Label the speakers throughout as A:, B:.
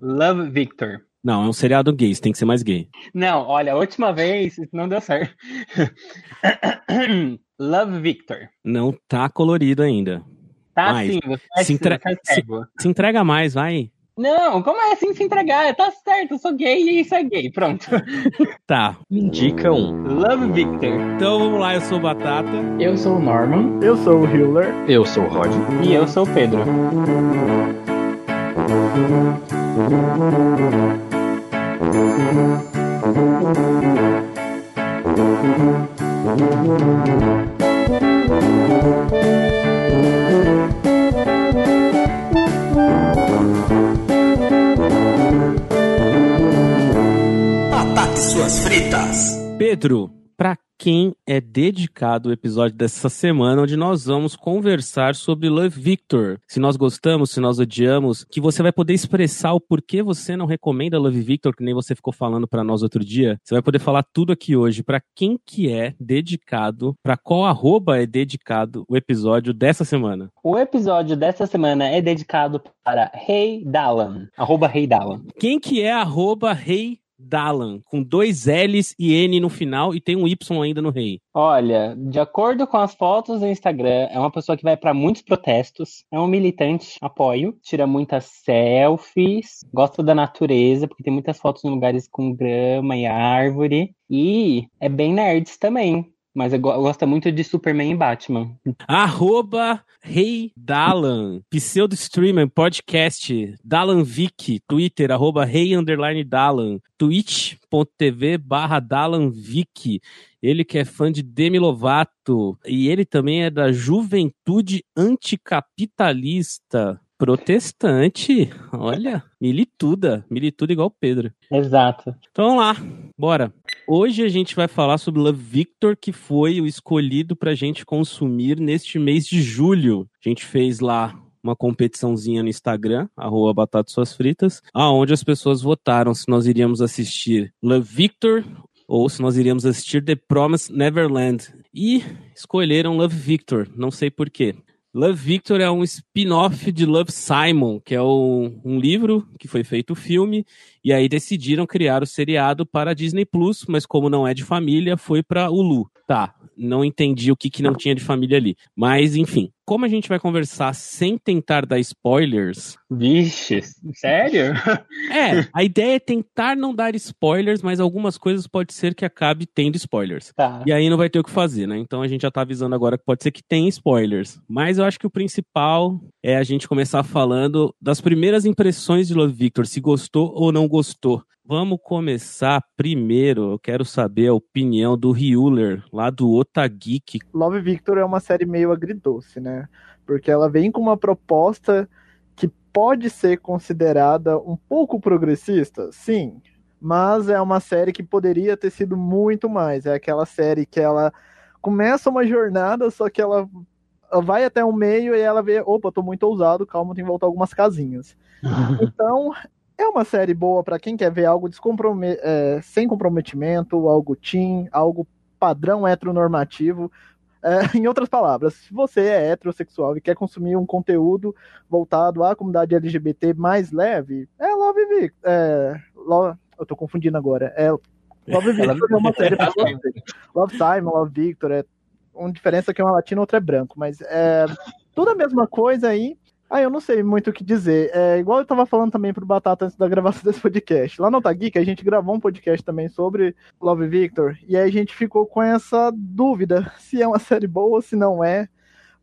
A: Love Victor.
B: Não, é um seriado gay, você tem que ser mais gay.
A: Não, olha, a última vez isso não deu certo. Love Victor.
B: Não tá colorido ainda.
A: Tá
B: Mais.
A: sim, você é,
B: Se entre-
A: é cego.
B: Se entrega mais, vai.
A: Não, como é assim se entregar? Tá certo, eu sou gay e isso é gay. Pronto.
B: Tá.
C: Me indica um.
A: Love Victor.
B: Então vamos lá, eu sou o Batata.
D: Eu sou o Norman.
E: Eu sou o Hiller.
C: Eu sou o Rod.
A: E eu sou o Pedro.
F: Batata suas fritas.
B: Pedro, pra quem é dedicado o episódio dessa semana, onde nós vamos conversar sobre Love Victor. Se nós gostamos, se nós odiamos, que você vai poder expressar o porquê você não recomenda Love Victor, que nem você ficou falando pra nós outro dia. Você vai poder falar tudo aqui hoje. Pra quem que é dedicado, pra qual arroba é dedicado o episódio dessa semana?
A: O episódio dessa semana é dedicado para Rei Dalan. Arroba Rei Dalan.
B: Quem que é arroba Rei Dalan, com dois L's e N no final e tem um Y ainda no Rei.
A: Olha, de acordo com as fotos do Instagram, é uma pessoa que vai para muitos protestos, é um militante, apoio, tira muitas selfies, gosta da natureza, porque tem muitas fotos em lugares com grama e árvore, e é bem nerds também. Mas eu go- gosta muito de Superman e Batman.
B: Arroba Rei Dalan, pseudo streamer, podcast, Dalan Vic, Twitter, arroba Rei Underline Dalan, twitch.tv barra Dalan Vic. Ele que é fã de Demi Lovato e ele também é da Juventude Anticapitalista. Protestante, olha, milituda, milituda igual o Pedro.
A: Exato.
B: Então vamos lá, bora. Hoje a gente vai falar sobre Love Victor, que foi o escolhido pra gente consumir neste mês de julho. A gente fez lá uma competiçãozinha no Instagram, arroba Batata Suas Fritas, aonde as pessoas votaram se nós iríamos assistir Love Victor ou se nós iríamos assistir The Promised Neverland. E escolheram Love Victor, não sei porquê. Love Victor é um spin-off de Love Simon, que é o- um livro que foi feito filme, e aí decidiram criar o seriado para a Disney Plus, mas como não é de família, foi para Hulu. Tá, não entendi o que, que não tinha de família ali. Mas, enfim, como a gente vai conversar sem tentar dar spoilers,
A: Vixe, sério?
B: é, a ideia é tentar não dar spoilers, mas algumas coisas pode ser que acabe tendo spoilers.
A: Tá.
B: E aí não vai ter o que fazer, né? Então a gente já tá avisando agora que pode ser que tenha spoilers. Mas eu acho que o principal é a gente começar falando das primeiras impressões de Love Victor, se gostou ou não gostou. Vamos começar primeiro. Eu quero saber a opinião do Hewler, lá do Otageek.
E: Love Victor é uma série meio agridoce, né? Porque ela vem com uma proposta que pode ser considerada um pouco progressista, sim. Mas é uma série que poderia ter sido muito mais. É aquela série que ela começa uma jornada, só que ela ela vai até o meio e ela vê, opa, tô muito ousado, calma, tem que voltar algumas casinhas. Então, é uma série boa para quem quer ver algo descomprome é, sem comprometimento, algo teen, algo padrão heteronormativo. É, em outras palavras, se você é heterossexual e quer consumir um conteúdo voltado à comunidade LGBT mais leve, é Love Victor. É, eu tô confundindo agora. É, Love Victor é uma série pra você. Love Simon, Love Victor, é uma diferença que uma latina, outra é branco, mas é tudo a mesma coisa aí. Ah, eu não sei muito o que dizer. É igual eu tava falando também pro Batata antes da gravação desse podcast. Lá no Otageek, a gente gravou um podcast também sobre Love Victor, e aí a gente ficou com essa dúvida se é uma série boa ou se não é.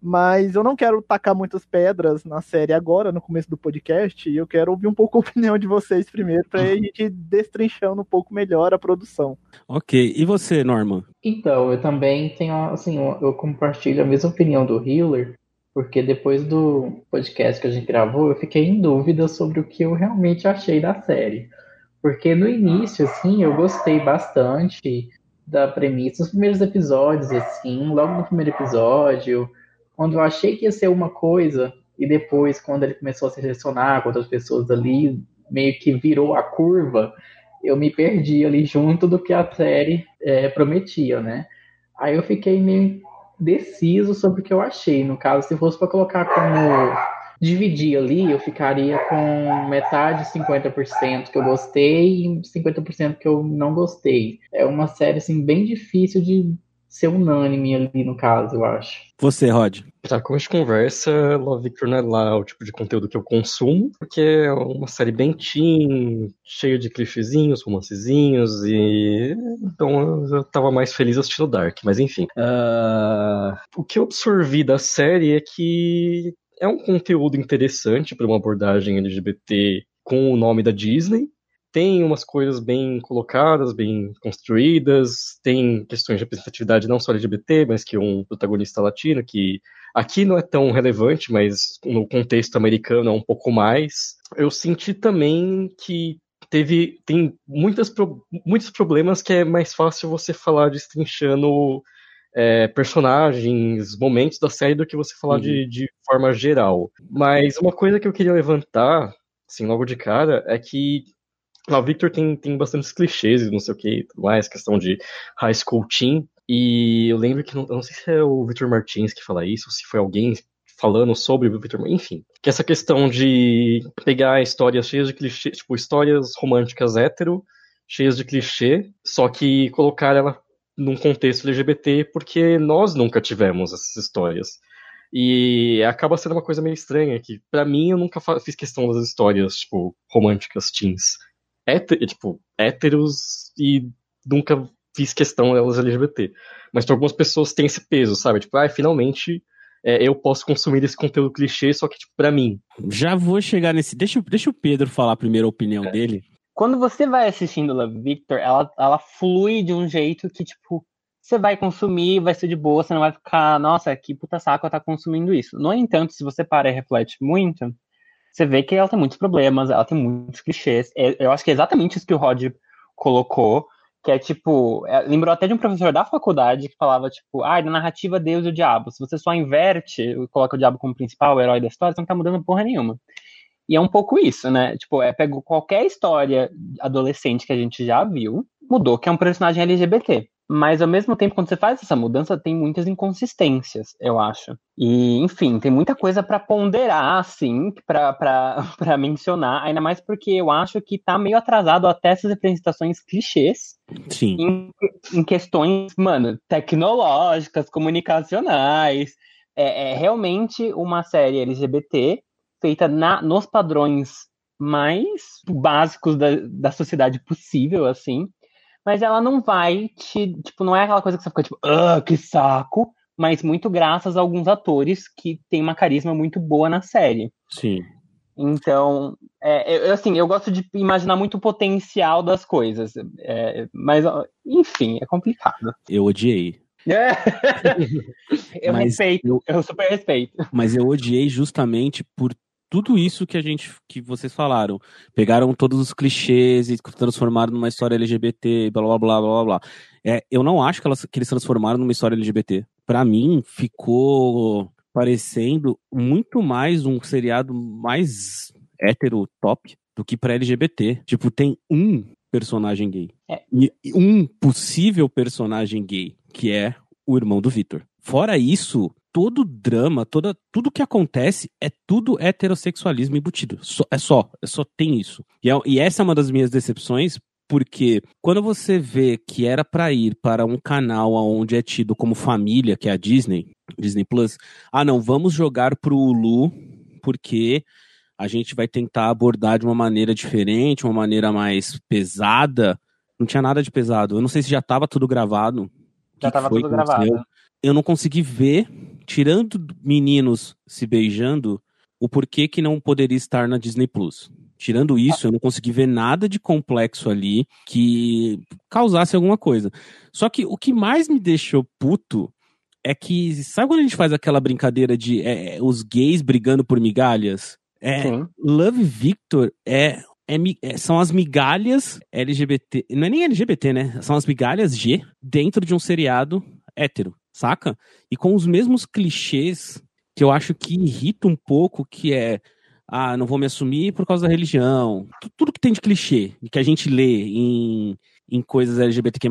E: Mas eu não quero tacar muitas pedras na série agora, no começo do podcast, e eu quero ouvir um pouco a opinião de vocês primeiro, pra a gente ir destrinchando um pouco melhor a produção.
B: Ok, e você, Norman?
D: Então, eu também tenho, assim, eu eu compartilho a mesma opinião do Healer, porque depois do podcast que a gente gravou, eu fiquei em dúvida sobre o que eu realmente achei da série. Porque no início, assim, eu gostei bastante da premissa, nos primeiros episódios, assim, logo no primeiro episódio, quando eu achei que ia ser uma coisa, e depois, quando ele começou a se relacionar com outras pessoas ali, meio que virou a curva, eu me perdi ali junto do que a série é, prometia, né? Aí eu fiquei meio deciso sobre o que eu achei. No caso, se fosse para colocar como dividir ali, eu ficaria com metade 50% que eu gostei e 50% que eu não gostei. É uma série assim bem difícil de ser unânime ali no caso, eu acho.
B: Você, Rod.
C: Pra como a gente conversa, Love Victor não é lá o tipo de conteúdo que eu consumo, porque é uma série bem teen, cheia de clichêzinhos, romancezinhos, e então eu tava mais feliz assistindo Dark, mas enfim. Uh... O que eu absorvi da série é que é um conteúdo interessante para uma abordagem LGBT com o nome da Disney, tem umas coisas bem colocadas, bem construídas, tem questões de representatividade não só LGBT, mas que um protagonista latino, que aqui não é tão relevante, mas no contexto americano é um pouco mais. Eu senti também que teve tem muitas, muitos problemas que é mais fácil você falar destrinchando é, personagens, momentos da série do que você falar uhum. de, de forma geral. Mas uma coisa que eu queria levantar, assim, logo de cara, é que o Victor tem, tem bastantes clichês, não sei o que, tudo mais, questão de high school teen. E eu lembro que, não, não sei se é o Victor Martins que fala isso, ou se foi alguém falando sobre o Victor enfim. Que essa questão de pegar histórias cheias de clichês, tipo, histórias românticas hétero, cheias de clichê, só que colocar ela num contexto LGBT, porque nós nunca tivemos essas histórias. E acaba sendo uma coisa meio estranha, que para mim eu nunca fiz questão das histórias, tipo, românticas teens héter, tipo, héteros e nunca fiz questão delas LGBT. Mas para algumas pessoas tem esse peso, sabe? Tipo, ah, finalmente é, eu posso consumir esse conteúdo clichê, só que, tipo, pra mim.
B: Já vou chegar nesse. Deixa, deixa o Pedro falar primeiro a opinião é. dele.
A: Quando você vai assistindo Love Victor, ela, ela flui de um jeito que, tipo, você vai consumir, vai ser de boa, você não vai ficar, nossa, que puta saco tá consumindo isso. No entanto, se você para e reflete muito, você vê que ela tem muitos problemas, ela tem muitos clichês. É, eu acho que é exatamente isso que o Rod colocou, que é tipo, é, lembrou até de um professor da faculdade que falava, tipo, ah, na narrativa Deus e o diabo. Se você só inverte e coloca o diabo como principal, o herói da história, você não tá mudando porra nenhuma. E é um pouco isso, né? Tipo, é pegou qualquer história adolescente que a gente já viu, mudou que é um personagem LGBT. Mas ao mesmo tempo, quando você faz essa mudança, tem muitas inconsistências, eu acho. E, enfim, tem muita coisa para ponderar, assim, para mencionar, ainda mais porque eu acho que tá meio atrasado até essas representações clichês.
B: Sim.
A: Em, em questões, mano, tecnológicas, comunicacionais. É, é realmente uma série LGBT feita na, nos padrões mais básicos da, da sociedade possível, assim mas ela não vai te. Tipo, não é aquela coisa que você fica tipo, ah, que saco, mas muito graças a alguns atores que têm uma carisma muito boa na série.
B: Sim.
A: Então, é, eu, assim, eu gosto de imaginar muito o potencial das coisas. É, mas, enfim, é complicado.
B: Eu odiei.
A: É. eu mas respeito, eu, eu super respeito.
B: Mas eu odiei justamente por tudo isso que a gente que vocês falaram. Pegaram todos os clichês e transformaram numa história LGBT, blá blá blá blá blá. É, eu não acho que, elas, que eles transformaram numa história LGBT. Para mim, ficou parecendo muito mais um seriado mais hétero top do que para LGBT. Tipo, tem um personagem gay.
A: É.
B: E um possível personagem gay, que é o irmão do Victor. Fora isso, todo drama, toda, tudo que acontece é tudo heterossexualismo embutido. Só, é só, é só tem isso. E, é, e essa é uma das minhas decepções, porque quando você vê que era para ir para um canal onde é tido como família, que é a Disney, Disney Plus, ah não, vamos jogar pro Hulu, porque a gente vai tentar abordar de uma maneira diferente, uma maneira mais pesada. Não tinha nada de pesado. Eu não sei se já estava tudo gravado.
A: Já estava tudo gravado
B: eu não consegui ver, tirando meninos se beijando, o porquê que não poderia estar na Disney Plus. Tirando isso, eu não consegui ver nada de complexo ali que causasse alguma coisa. Só que o que mais me deixou puto é que, sabe quando a gente faz aquela brincadeira de é, os gays brigando por migalhas? É, Love Victor é, é, é, são as migalhas LGBT. Não é nem LGBT, né? São as migalhas G dentro de um seriado hétero saca? E com os mesmos clichês que eu acho que irrita um pouco, que é ah, não vou me assumir por causa da religião. Tudo que tem de clichê, que a gente lê em, em coisas LGBTQ+,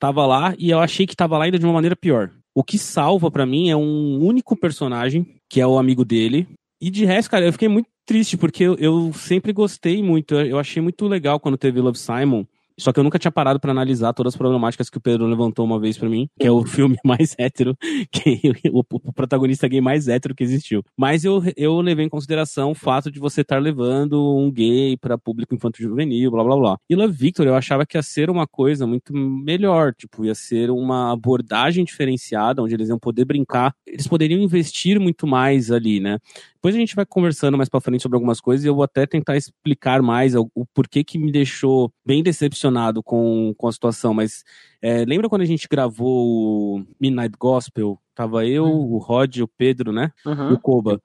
B: tava lá e eu achei que tava lá ainda de uma maneira pior. O que salva para mim é um único personagem, que é o amigo dele, E de resto, cara, eu fiquei muito triste, porque eu, eu sempre gostei muito. Eu achei muito legal quando teve Love Simon. Só que eu nunca tinha parado para analisar todas as problemáticas que o Pedro levantou uma vez para mim, que é o filme mais hétero, que o, o, protagonista gay mais hétero que existiu. Mas eu, eu levei em consideração o fato de você estar levando um gay para público infantil juvenil, blá blá blá. E Love Victor eu achava que ia ser uma coisa muito melhor, tipo, ia ser uma abordagem diferenciada, onde eles iam poder brincar, eles poderiam investir muito mais ali, né? Depois a gente vai conversando mais para frente sobre algumas coisas e eu vou até tentar explicar mais o, o porquê que me deixou bem decepcionado com, com a situação. Mas é, lembra quando a gente gravou o Midnight Gospel? Tava eu, uhum. o Rod, o Pedro, né? Uhum. O Koba.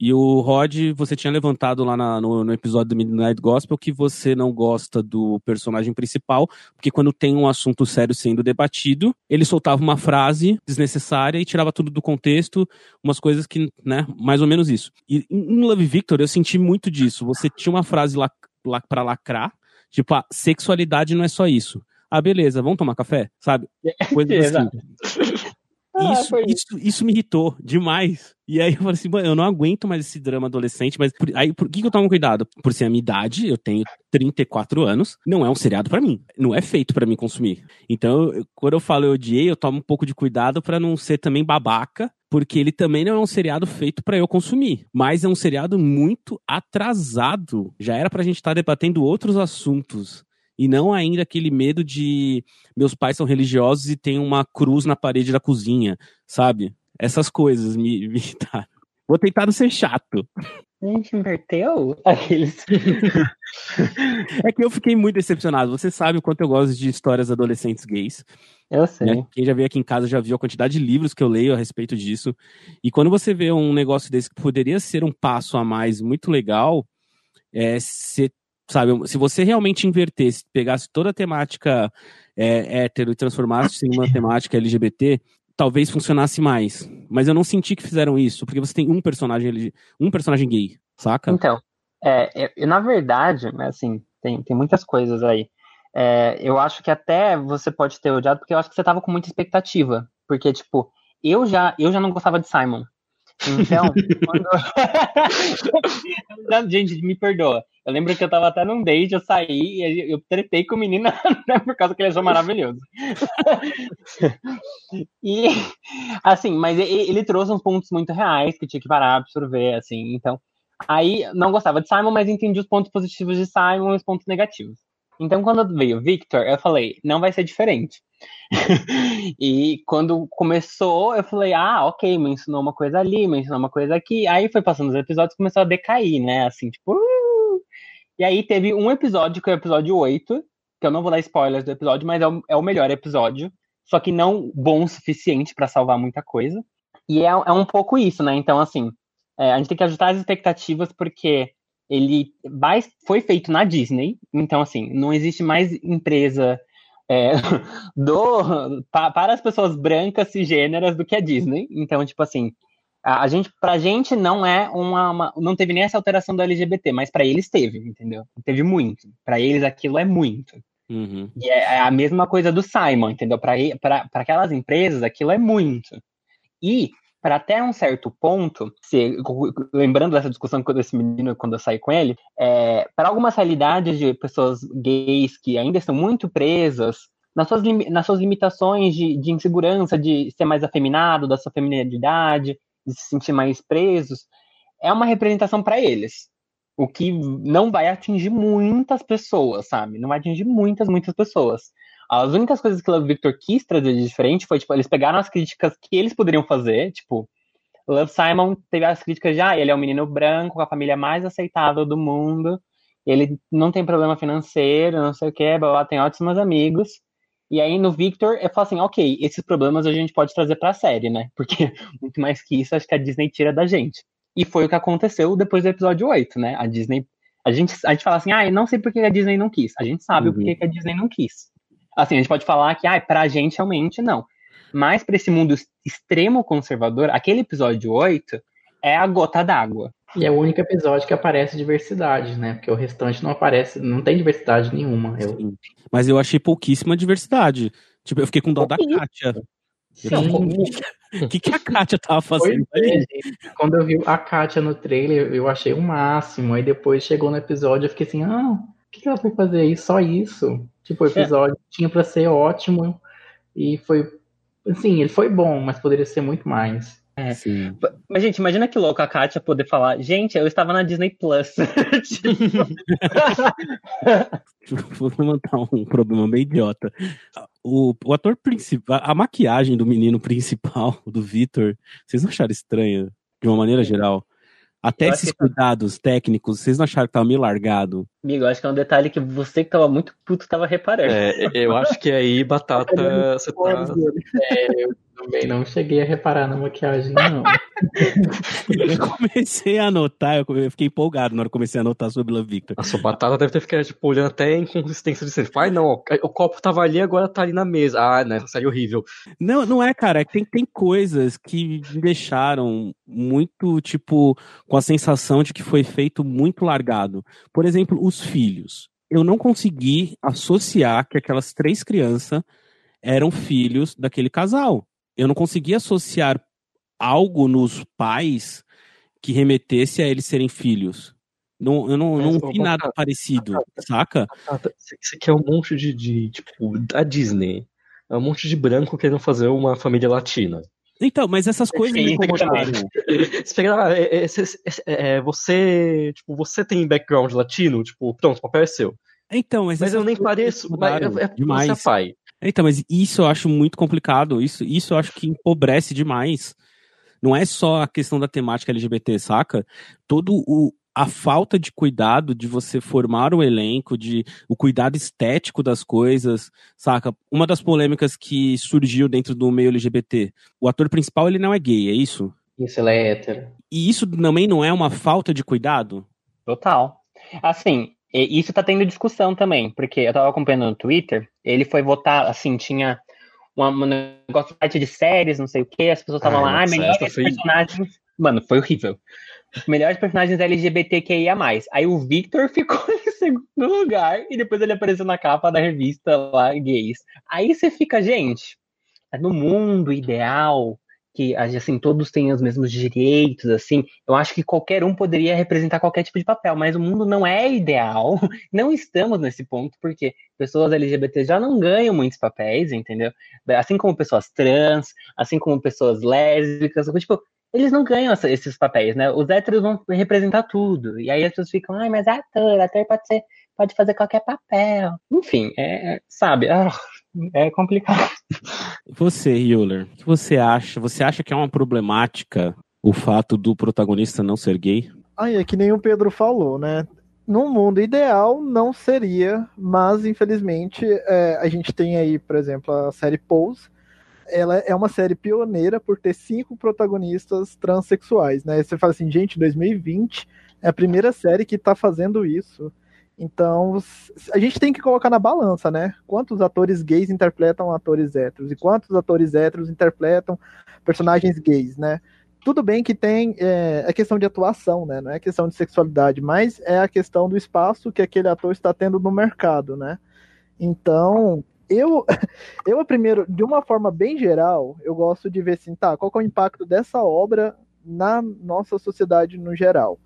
B: E o Rod, você tinha levantado lá na, no, no, episódio do Midnight Gospel que você não gosta do personagem principal, porque quando tem um assunto sério sendo debatido, ele soltava uma frase desnecessária e tirava tudo do contexto, umas coisas que, né, mais ou menos isso. E em Love Victor eu senti muito disso. Você tinha uma frase lá, lá para lacrar, tipo, a ah, sexualidade não é só isso. Ah, beleza, vamos tomar café? Sabe? Assim. Ah, isso, isso, isso me irritou demais. E aí eu falei assim, eu não aguento mais esse drama adolescente, mas por, aí por que, que eu tomo cuidado? Por ser a minha idade, eu tenho 34 anos, não é um seriado para mim. Não é feito para mim consumir. Então, eu, quando eu falo eu odiei, eu tomo um pouco de cuidado para não ser também babaca, porque ele também não é um seriado feito para eu consumir, mas é um seriado muito atrasado. Já era pra gente estar tá debatendo outros assuntos e não ainda aquele medo de meus pais são religiosos e tem uma cruz na parede da cozinha, sabe? Essas coisas me, me irritaram. Vou tentar não ser chato.
A: A gente inverteu aqueles.
B: é que eu fiquei muito decepcionado. Você sabe o quanto eu gosto de histórias adolescentes gays.
A: Eu sei.
B: Né? Quem já veio aqui em casa já viu a quantidade de livros que eu leio a respeito disso. E quando você vê um negócio desse que poderia ser um passo a mais muito legal, é, você sabe? Se você realmente invertesse, pegasse toda a temática é, hétero e transformasse em uma temática LGBT, talvez funcionasse mais. Mas eu não senti que fizeram isso, porque você tem um personagem um personagem gay, saca?
A: Então, é, eu, na verdade, assim, tem, tem muitas coisas aí. É, eu acho que até você pode ter odiado, porque eu acho que você tava com muita expectativa. Porque, tipo, eu já, eu já não gostava de Simon. Então, quando... gente, me perdoa. Eu lembro que eu tava até num date, eu saí e eu tretei com o menino né, por causa que ele achou maravilhoso. e, assim, mas ele trouxe uns pontos muito reais que tinha que parar, absorver, assim. Então, aí não gostava de Simon, mas entendi os pontos positivos de Simon e os pontos negativos. Então, quando veio Victor, eu falei, não vai ser diferente. e quando começou, eu falei, ah, ok, me ensinou uma coisa ali, me ensinou uma coisa aqui. Aí foi passando os episódios começou a decair, né? Assim, tipo. Uh! E aí teve um episódio, que é o episódio 8, que eu não vou dar spoilers do episódio, mas é o, é o melhor episódio. Só que não bom o suficiente para salvar muita coisa. E é, é, um pouco isso, né? Então, assim, é, a gente tem que ajustar as expectativas, porque ele foi feito na Disney, então assim, não existe mais empresa é, do, pa, para as pessoas brancas cisgêneras do que a Disney. Então, tipo assim, a, a gente, pra gente não é uma, uma, não teve nem essa alteração do LGBT, mas para eles teve, entendeu? Teve muito. Para eles aquilo é muito. Uhum. E é, é a mesma coisa do Simon, entendeu? Para aquelas empresas aquilo é muito. E para até um certo ponto, se, lembrando dessa discussão com esse menino quando eu saí com ele, é, para algumas realidades de pessoas gays que ainda estão muito presas nas suas, nas suas limitações de, de insegurança, de ser mais afeminado, da sua feminilidade, de se sentir mais presos, é uma representação para eles. O que não vai atingir muitas pessoas, sabe? Não vai atingir muitas, muitas pessoas. As únicas coisas que o Love Victor quis trazer de diferente foi, tipo, eles pegaram as críticas que eles poderiam fazer, tipo, Love Simon teve as críticas de, ah, ele é um menino branco, com a família mais aceitável do mundo, ele não tem problema financeiro, não sei o que, blá, blá, tem ótimos amigos. E aí no Victor, eu falo assim, ok, esses problemas a gente pode trazer pra série, né? Porque muito mais que isso, acho que a Disney tira da gente. E foi o que aconteceu depois do episódio 8, né? A Disney. A gente, a gente fala assim, ah, eu não sei por que a Disney não quis. A gente sabe uhum. o porquê que a Disney não quis. Assim, a gente pode falar que, ah, pra gente realmente não. Mas para esse mundo extremo conservador, aquele episódio 8 é a gota d'água.
D: E é o único episódio que aparece diversidade, né? Porque o restante não aparece, não tem diversidade nenhuma. Eu...
B: Mas eu achei pouquíssima diversidade. Tipo, eu fiquei com dó da Kátia. O que, que a Kátia tava fazendo
D: Pois é. Quando eu vi a Kátia no trailer, eu achei o máximo. Aí depois chegou no episódio, eu fiquei assim, ah, que que ela foi fazer aí? Só isso. Tipo, o episódio tinha pra ser ótimo. E foi. Assim, ele foi bom, mas poderia ser muito mais.
B: Sim.
A: Mas, gente, imagina que louco a Kátia poder falar, gente, eu estava na Disney Plus.
B: Vou levantar um problema bem idiota. O, o ator principal, a maquiagem do menino principal, do Victor, vocês não acharam estranha? De uma maneira geral? Até
A: Eu
B: esses
A: que tá-
B: cuidados técnicos, vocês não acharam que tava meio largado?
A: Amigo, eu acho que é um detalhe que você que tava muito puto tava reparando.
C: É, eu acho que aí, Batata, você tá.
D: É, eu também não cheguei a reparar na maquiagem, não.
B: Eu comecei a anotar, eu fiquei empolgado na hora que comecei a anotar sobre Love Victor.
C: A sua batata deve ter ficado, tipo, olhando até a inconsistência de ser. Ai, não, ó, o copo tava ali, agora tá ali na mesa. Ah, né, série horrível.
B: Não, não é, cara. é que Tem, tem coisas que me deixaram muito, tipo, com a sensação de que foi feito muito largado. Por exemplo, os filhos. Eu não consegui associar que aquelas três crianças eram filhos daquele casal. Eu não consegui associar algo nos pais que remetesse a eles serem filhos. Não, eu não,
C: Mas,
B: não vi nada
C: Batata,
B: parecido,
C: Batata.
B: saca?
C: Batata, isso aqui é um monte de, de, tipo, da Disney. É um monte de branco querendo fazer uma família latina.
B: Então, mas essas coisas me incomodaram.
C: Você é, é, é, você, tipo, você tem background latino? Tipo, pronto, o papel é seu.
B: Então, mas,
C: Mas eu nem pareço, mas é, é
B: demais.
C: você é pai.
B: Então, mas isso eu acho muito complicado. Isso, isso eu acho que empobrece demais. Não é só a questão da temática LGBT, saca? Todo o a falta de cuidado de você formar o elenco, de o cuidado estético das coisas, saca? Uma das polêmicas que surgiu dentro do meio LGBT, o ator principal ele não é gay, é isso?
D: Isso, ela é hétero.
B: E isso também não é uma falta de cuidado?
A: Total. Assim, e- isso tá tendo discussão também, porque eu tava acompanhando no Twitter, ele foi votar, assim, tinha uma- um negócio de site de séries, não sei o que, as pessoas estavam
C: Ai,
A: lá, ah,
C: nossa,
A: melhores
C: essa foi-
A: personagens. Mano, foi horrível. Melhores personagens LGBTQIA. Aí o Victor ficou em segundo lugar e depois ele apareceu na capa da revista lá, gays. Aí você fica, gente, no mundo ideal, que assim, todos têm os mesmos direitos, assim, eu acho que qualquer um poderia representar qualquer tipo de papel, mas o mundo não é ideal. Não estamos nesse ponto, porque pessoas LGBT já não ganham muitos papéis, entendeu? Assim como pessoas trans, assim como pessoas lésbicas, tipo, eles não ganham essa- esses papéis, né? Os héteros vão representar tudo. E aí as pessoas ficam, ai, mas é ator, ator pode ser, pode fazer qualquer papel. Enfim, é, é, sabe, ah, é complicado.
B: Você, Euler, o que você acha? Você acha que é uma problemática o fato do protagonista não ser gay?
E: Aí é que nem o Pedro falou, né? Num mundo ideal não seria, mas infelizmente é, a gente tem aí, por exemplo, a série Pose. Ela é uma série pioneira por ter cinco protagonistas transexuais, né? Você fala assim, gente, 2020 é a primeira série que tá fazendo isso. Então, a gente tem que colocar na balança, né? Quantos atores gays interpretam atores héteros e quantos atores héteros interpretam personagens gays, né? Tudo bem que tem é, é questão de atuação, né? Não é questão de sexualidade, mas é a questão do espaço que aquele ator está tendo no mercado, né? Então, eu, eu primeiro, de uma forma bem geral, eu gosto de ver assim, tá, qual é o impacto dessa obra na nossa sociedade no geral.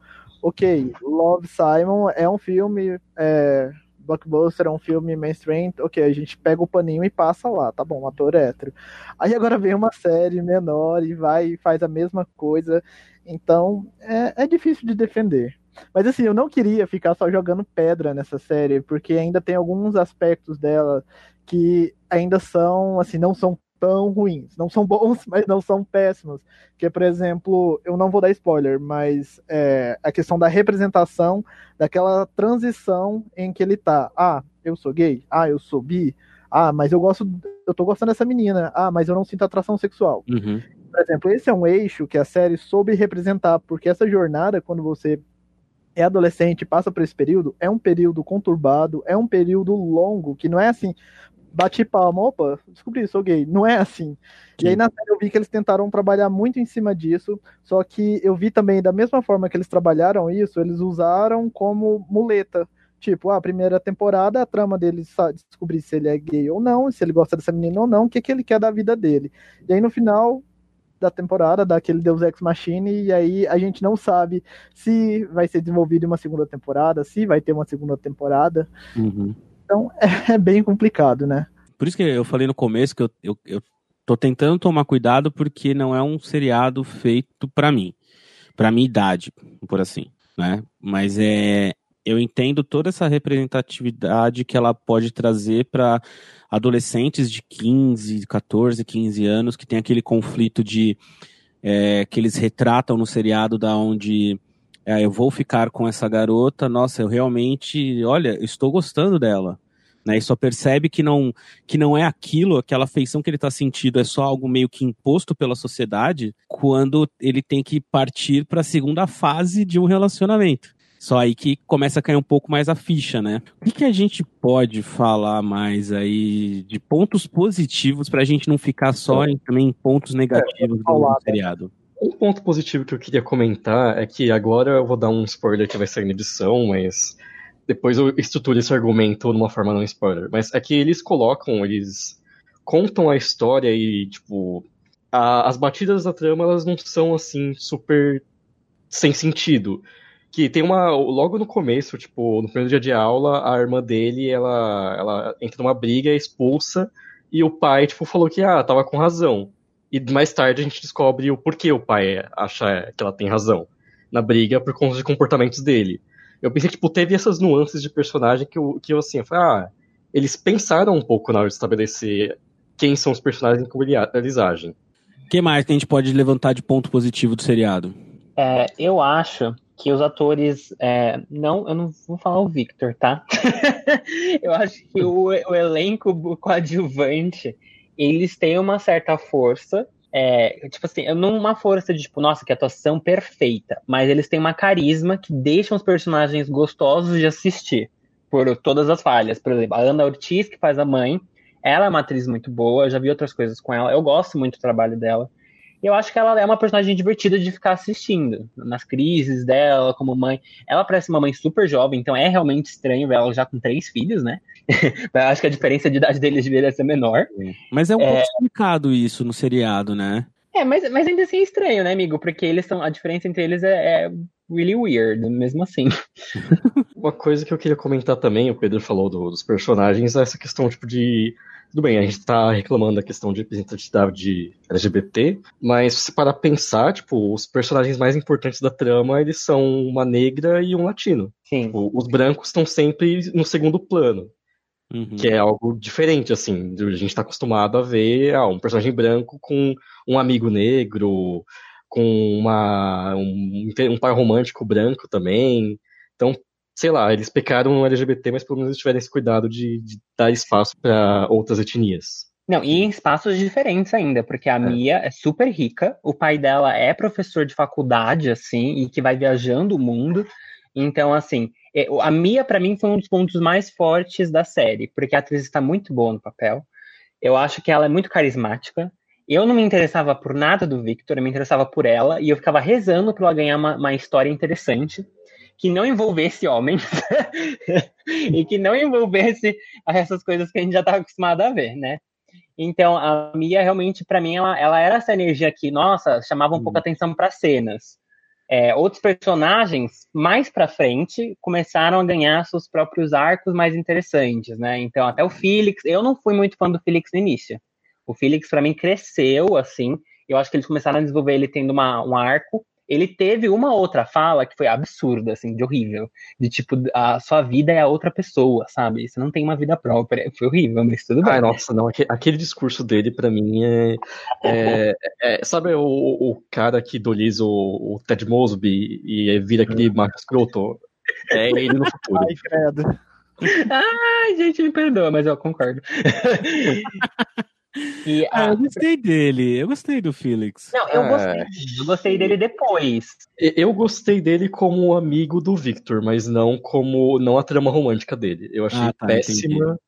E: Ok, Love Simon é um filme é, blockbuster, é um filme mainstream, ok, a gente pega o paninho e passa lá, tá bom, ator hétero. Aí agora vem uma série menor e vai e faz a mesma coisa, então é, é difícil de defender. Mas assim, eu não queria ficar só jogando pedra nessa série, porque ainda tem alguns aspectos dela que ainda são, assim, não são tão ruins. Não são bons, mas não são péssimos. Que, por exemplo, eu não vou dar spoiler, mas é, a questão da representação daquela transição em que ele tá. Ah, eu sou gay. Ah, eu sou bi. Ah, mas eu gosto, eu tô gostando dessa menina. Ah, mas eu não sinto atração sexual.
B: Uhum.
E: Por exemplo, esse é um eixo que a série soube representar, porque essa jornada, quando você é adolescente, passa por esse período, é um período conturbado, é um período longo, que não é assim, bati palma, opa, descobri, sou gay. Não é assim. E aí na série eu vi que eles tentaram trabalhar muito em cima disso, só que eu vi também, da mesma forma que eles trabalharam isso, eles usaram como muleta. Tipo, a primeira temporada, a trama dele descobrir se ele é gay ou não, se ele gosta dessa menina ou não, o que, que ele quer da vida dele. E aí no final da temporada, dá aquele Deus Ex Machine, e aí a gente não sabe se vai ser desenvolvido uma segunda temporada, se vai ter uma segunda temporada.
B: Uhum.
E: Então é, é bem complicado, né?
B: Por isso que eu falei no começo que eu, eu, eu tô tentando tomar cuidado porque não é um seriado feito para mim, para minha idade, por assim, né? Mas é eu entendo toda essa representatividade que ela pode trazer para adolescentes de 15, 14, 15 anos que tem aquele conflito de é, que eles retratam no seriado da onde é, eu vou ficar com essa garota, nossa, eu realmente, olha, estou gostando dela. Né, e só percebe que não, que não é aquilo, aquela afeição que ele está sentindo, é só algo meio que imposto pela sociedade, quando ele tem que partir para a segunda fase de um relacionamento. Só aí que começa a cair um pouco mais a ficha, né? O que, que a gente pode falar mais aí de pontos positivos para a gente não ficar só em, também em pontos negativos é, do seriado?
C: Um ponto positivo que eu queria comentar é que agora eu vou dar um spoiler que vai sair na edição, mas depois eu estruturo esse argumento de uma forma não spoiler. Mas é que eles colocam, eles contam a história e, tipo, a, as batidas da trama, elas não são, assim, super sem sentido que tem uma. Logo no começo, tipo, no primeiro dia de aula, a irmã dele, ela, ela entra numa briga, é expulsa, e o pai, tipo, falou que, ah, tava com razão. E mais tarde a gente descobre o porquê o pai acha que ela tem razão na briga por conta dos comportamentos dele. Eu pensei que, tipo, teve essas nuances de personagem que eu, que eu assim, eu falei, ah, eles pensaram um pouco na hora de estabelecer quem são os personagens e como eles agem.
B: O que mais que a gente pode levantar de ponto positivo do seriado?
A: É, eu acho que os atores. É, não, eu não vou falar o Victor, tá? eu acho que o, o, elenco coadjuvante eles têm uma certa força. É, tipo assim, não uma força de tipo, nossa, que atuação perfeita, mas eles têm uma carisma que deixa os personagens gostosos de assistir por todas as falhas. Por exemplo, a Ana Ortiz, que faz a mãe, ela é uma atriz muito boa, eu já vi outras coisas com ela, eu gosto muito do trabalho dela. E eu acho que ela é uma personagem divertida de ficar assistindo. Nas crises dela, como mãe. Ela parece uma mãe super jovem, então é realmente estranho ver ela já com três filhos, né? eu acho que a diferença de idade deles deveria ser menor.
B: Mas é um é... pouco explicado isso no seriado, né?
A: É, mas, mas ainda assim é estranho, né, amigo? Porque eles são. A diferença entre eles é, é really weird, mesmo assim.
C: Uma coisa que eu queria comentar também, o Pedro falou do, dos personagens, é essa questão, tipo, de tudo bem, a gente tá reclamando da questão de representatividade LGBT, mas se parar pensar, tipo, os personagens mais importantes da trama, eles são uma negra e um latino.
A: Sim.
C: Tipo, os brancos estão sempre no segundo plano. Uhum. Que é algo diferente, assim. A gente tá acostumado a ver ah, um personagem branco com um amigo negro, com uma, um, um par romântico branco também. Então, sei lá, eles pecaram LGBT, mas pelo menos eles tiveram esse cuidado de, de dar espaço para outras etnias.
A: Não, e em espaços diferentes ainda, porque a é. Mia é super rica, o pai dela é professor de faculdade, assim, e que vai viajando o mundo. Então, assim, é, a Mia, para mim, foi um dos pontos mais fortes da série, porque a atriz está muito boa no papel. Eu acho que ela é muito carismática. Eu não me interessava por nada do Victor, eu me interessava por ela, e eu ficava rezando para ela ganhar uma, uma história interessante que não envolvesse homens e que não envolvesse essas coisas que a gente já está acostumado a ver, né? Então, a Mia realmente, para mim, ela, ela, era essa energia que, nossa, chamava um uhum. pouco a atenção para cenas. É, outros personagens, mais para frente, começaram a ganhar seus próprios arcos mais interessantes, né? Então, até o Felix, eu não fui muito fã do Felix no início. O Felix, para mim, cresceu, assim. Eu acho que eles começaram a desenvolver ele tendo uma, um arco ele teve uma outra fala que foi absurda, assim, de horrível. De tipo, a sua vida é a outra pessoa, sabe? Você não tem uma vida própria. Foi horrível, mas tudo bem.
C: Ai, nossa, não. Aquele, discurso dele, para mim, é, é, é, Sabe o, o, cara que idoliza o, o Ted Mosby e vira aquele uhum. macho escroto? É ele no futuro.
E: Ai, credo.
A: Ai, gente, me perdoa, mas eu concordo.
B: E a... ah, eu gostei dele, eu gostei do Felix.
A: Não, eu é... gostei. Eu gostei dele depois.
C: Eu gostei dele como amigo do Victor, mas não como. não a trama romântica dele. Eu achei ah, tá, péssima. Entendi.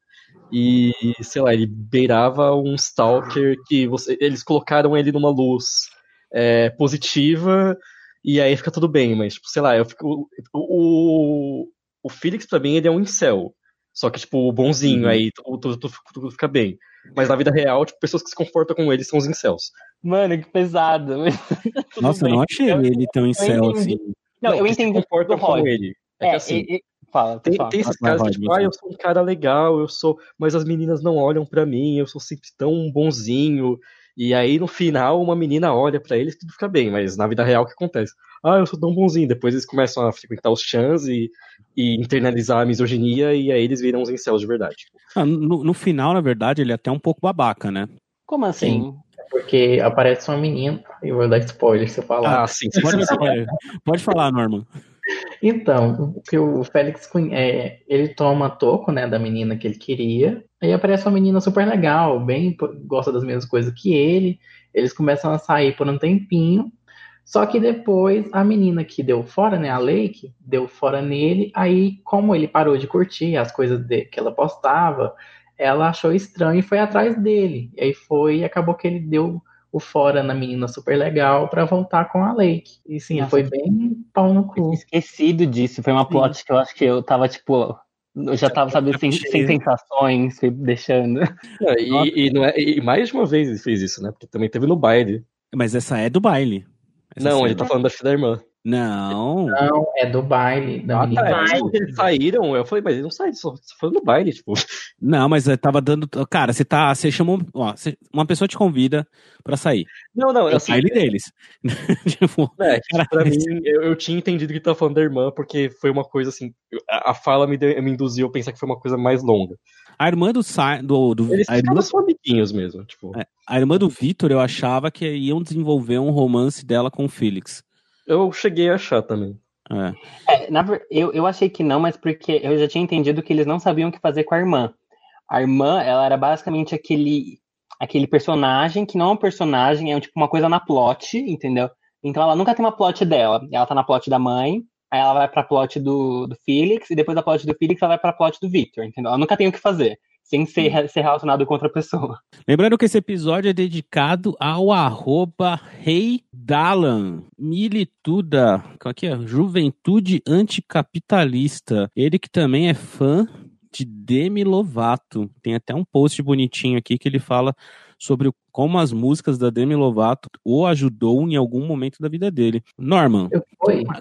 C: E, sei lá, ele beirava um stalker que você, eles colocaram ele numa luz é, positiva e aí fica tudo bem, mas, tipo, sei lá, eu fico. O, o Felix, pra mim, ele é um incel. Só que, tipo, o bonzinho,
B: Uhum.
C: aí tudo, tudo, tudo- tudo fica bem. Mas na vida real, tipo, pessoas que se comportam com ele são os incels.
A: Mano, que pesado.
B: Nossa, eu não achei
A: Eu-
B: ele tão incel assim.
A: Não, eu
C: que se
A: entendi
C: comportam com ele. É,
A: É,
C: que assim,
A: e- e- fala,
C: tem,
A: fala.
C: tem esses
B: Vai,
C: caras que, tipo, ah, eu sou um cara legal, eu sou. Mas as meninas não olham pra mim, eu sou sempre tão bonzinho. E aí, no final, uma menina olha pra eles e tudo fica bem. Mas na vida real, o que acontece? Ah, eu sou tão bonzinho. Depois eles começam a frequentar os chans e, e internalizar a misoginia, e aí eles viram os incels de verdade. Tipo,
B: Ah, no, no final, na verdade, ele é até um pouco babaca, né?
A: Como assim?
D: Porque aparece uma menina, eu vou dar spoiler se eu falar.
C: Ah, sim, sim,
B: Pode,
C: sim, sim.
B: pode, pode falar, Norman.
D: Então, o que o Félix é, ele toma toco, né, da menina que ele queria. Aí aparece uma menina super legal, bem gosta das mesmas coisas que ele. Eles começam a sair por um tempinho. Só que depois a menina que deu fora, né, a Lake, deu fora nele. Aí, como ele parou de curtir as coisas de- que ela postava, ela achou estranho e foi atrás dele. E aí foi e acabou que ele deu o fora na menina super legal pra voltar com a Lake. E sim,
A: Nossa.
D: foi bem pau no cu.
A: tinha esquecido disso. Foi uma plot que eu acho que eu tava, tipo. Eu já tava, sabe, sem, sem sensações, deixando.
C: É, e, e não é- e mais de uma vez ele fez isso, né? Porque também teve no baile.
B: Mas essa é do baile. Essa
C: não, ele tá falando da filha da irmã.
B: Não.
D: Não, é do baile, da
C: Ah, tá. É, eles saíram, eu falei, mas eles não saíram, só, só foram no baile, tipo.
B: Não, mas eu tava dando. Cara, você tá. Você chamou. Ó, você- uma pessoa te convida pra sair.
C: Não, não,
B: É o
C: assim,
B: baile deles. tipo,
C: É,
B: Cara,
C: pra mim, eu, eu tinha entendido que tava falando da irmã, porque foi uma coisa assim. A, a fala me, deu- me induziu a pensar que foi uma coisa mais longa.
B: a irmã do. Sa- do, do
C: Eles
B: a, irmã,
C: só amiguinhos mesmo, tipo.
B: É. a irmã do Vitor, eu achava que iam desenvolver um romance dela com o Felix.
C: Eu cheguei a achar também.
B: É.
A: É, na eu, eu achei que não, mas porque eu já tinha entendido que eles não sabiam o que fazer com a irmã. A irmã, ela era basicamente aquele, aquele personagem que não é um personagem, é tipo uma coisa na plot, entendeu? Então ela nunca tem uma plot dela. Ela tá na plot da mãe, aí ela vai pra plot do, do Felix, e depois da plot do Felix ela vai pra plot do Victor, entendeu? Ela nunca tem o que fazer, sem ser, ser relacionado com outra pessoa.
B: Lembrando que esse episódio é dedicado ao arroba Rei Dalan, milituda, qual que é? Juventude Anticapitalista. Ele que também é fã de Demi Lovato. Tem até um post bonitinho aqui que ele fala sobre o- como as músicas da Demi Lovato o ajudou em algum momento da vida dele. Norman,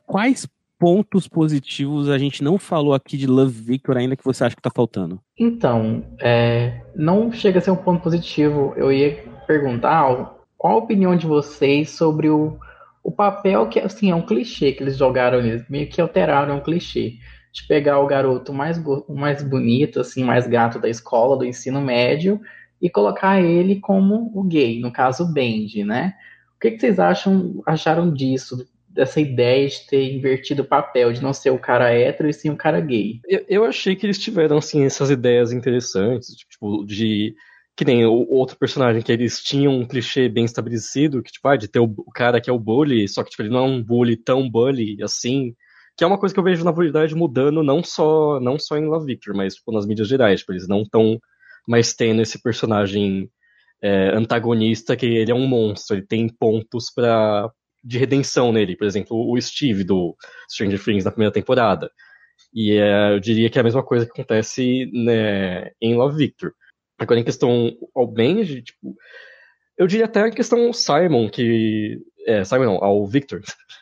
B: quais pontos positivos a gente não falou aqui de Love Victor ainda que você acha que tá faltando?
D: Então, é, não chega a ser um ponto positivo. Eu ia perguntar qual a opinião de vocês sobre o, o papel que, assim, é um clichê que eles jogaram ali, meio que alteraram um clichê. De pegar o garoto mais, o mais bonito, assim, mais gato da escola, do ensino médio, e colocar ele como o gay, no caso o Benji, né? O que, que vocês acham, acharam disso? Dessa ideia de ter invertido o papel, de não ser o cara hétero e sim o cara gay.
C: Eu, eu achei que eles tiveram, assim, essas ideias interessantes, tipo, de. Que nem o outro personagem, que eles tinham um clichê bem estabelecido, que, tipo, ah, de ter o, o cara que é o bully, só que, tipo, ele não é um bully tão bully assim. Que é uma coisa que eu vejo na verdade mudando não só, não só em Love Victor, mas tipo, nas mídias gerais. Tipo, eles não estão mais tendo esse personagem é, antagonista que ele é um monstro, ele tem pontos para de redenção nele. Por exemplo, o Steve do Stranger Things na primeira temporada. E é, eu diria que é a mesma coisa que acontece né, em Love Victor. Agora, em questão ao Benji, tipo, eu diria até em questão ao Simon, que. É, Simon não, ao Victor.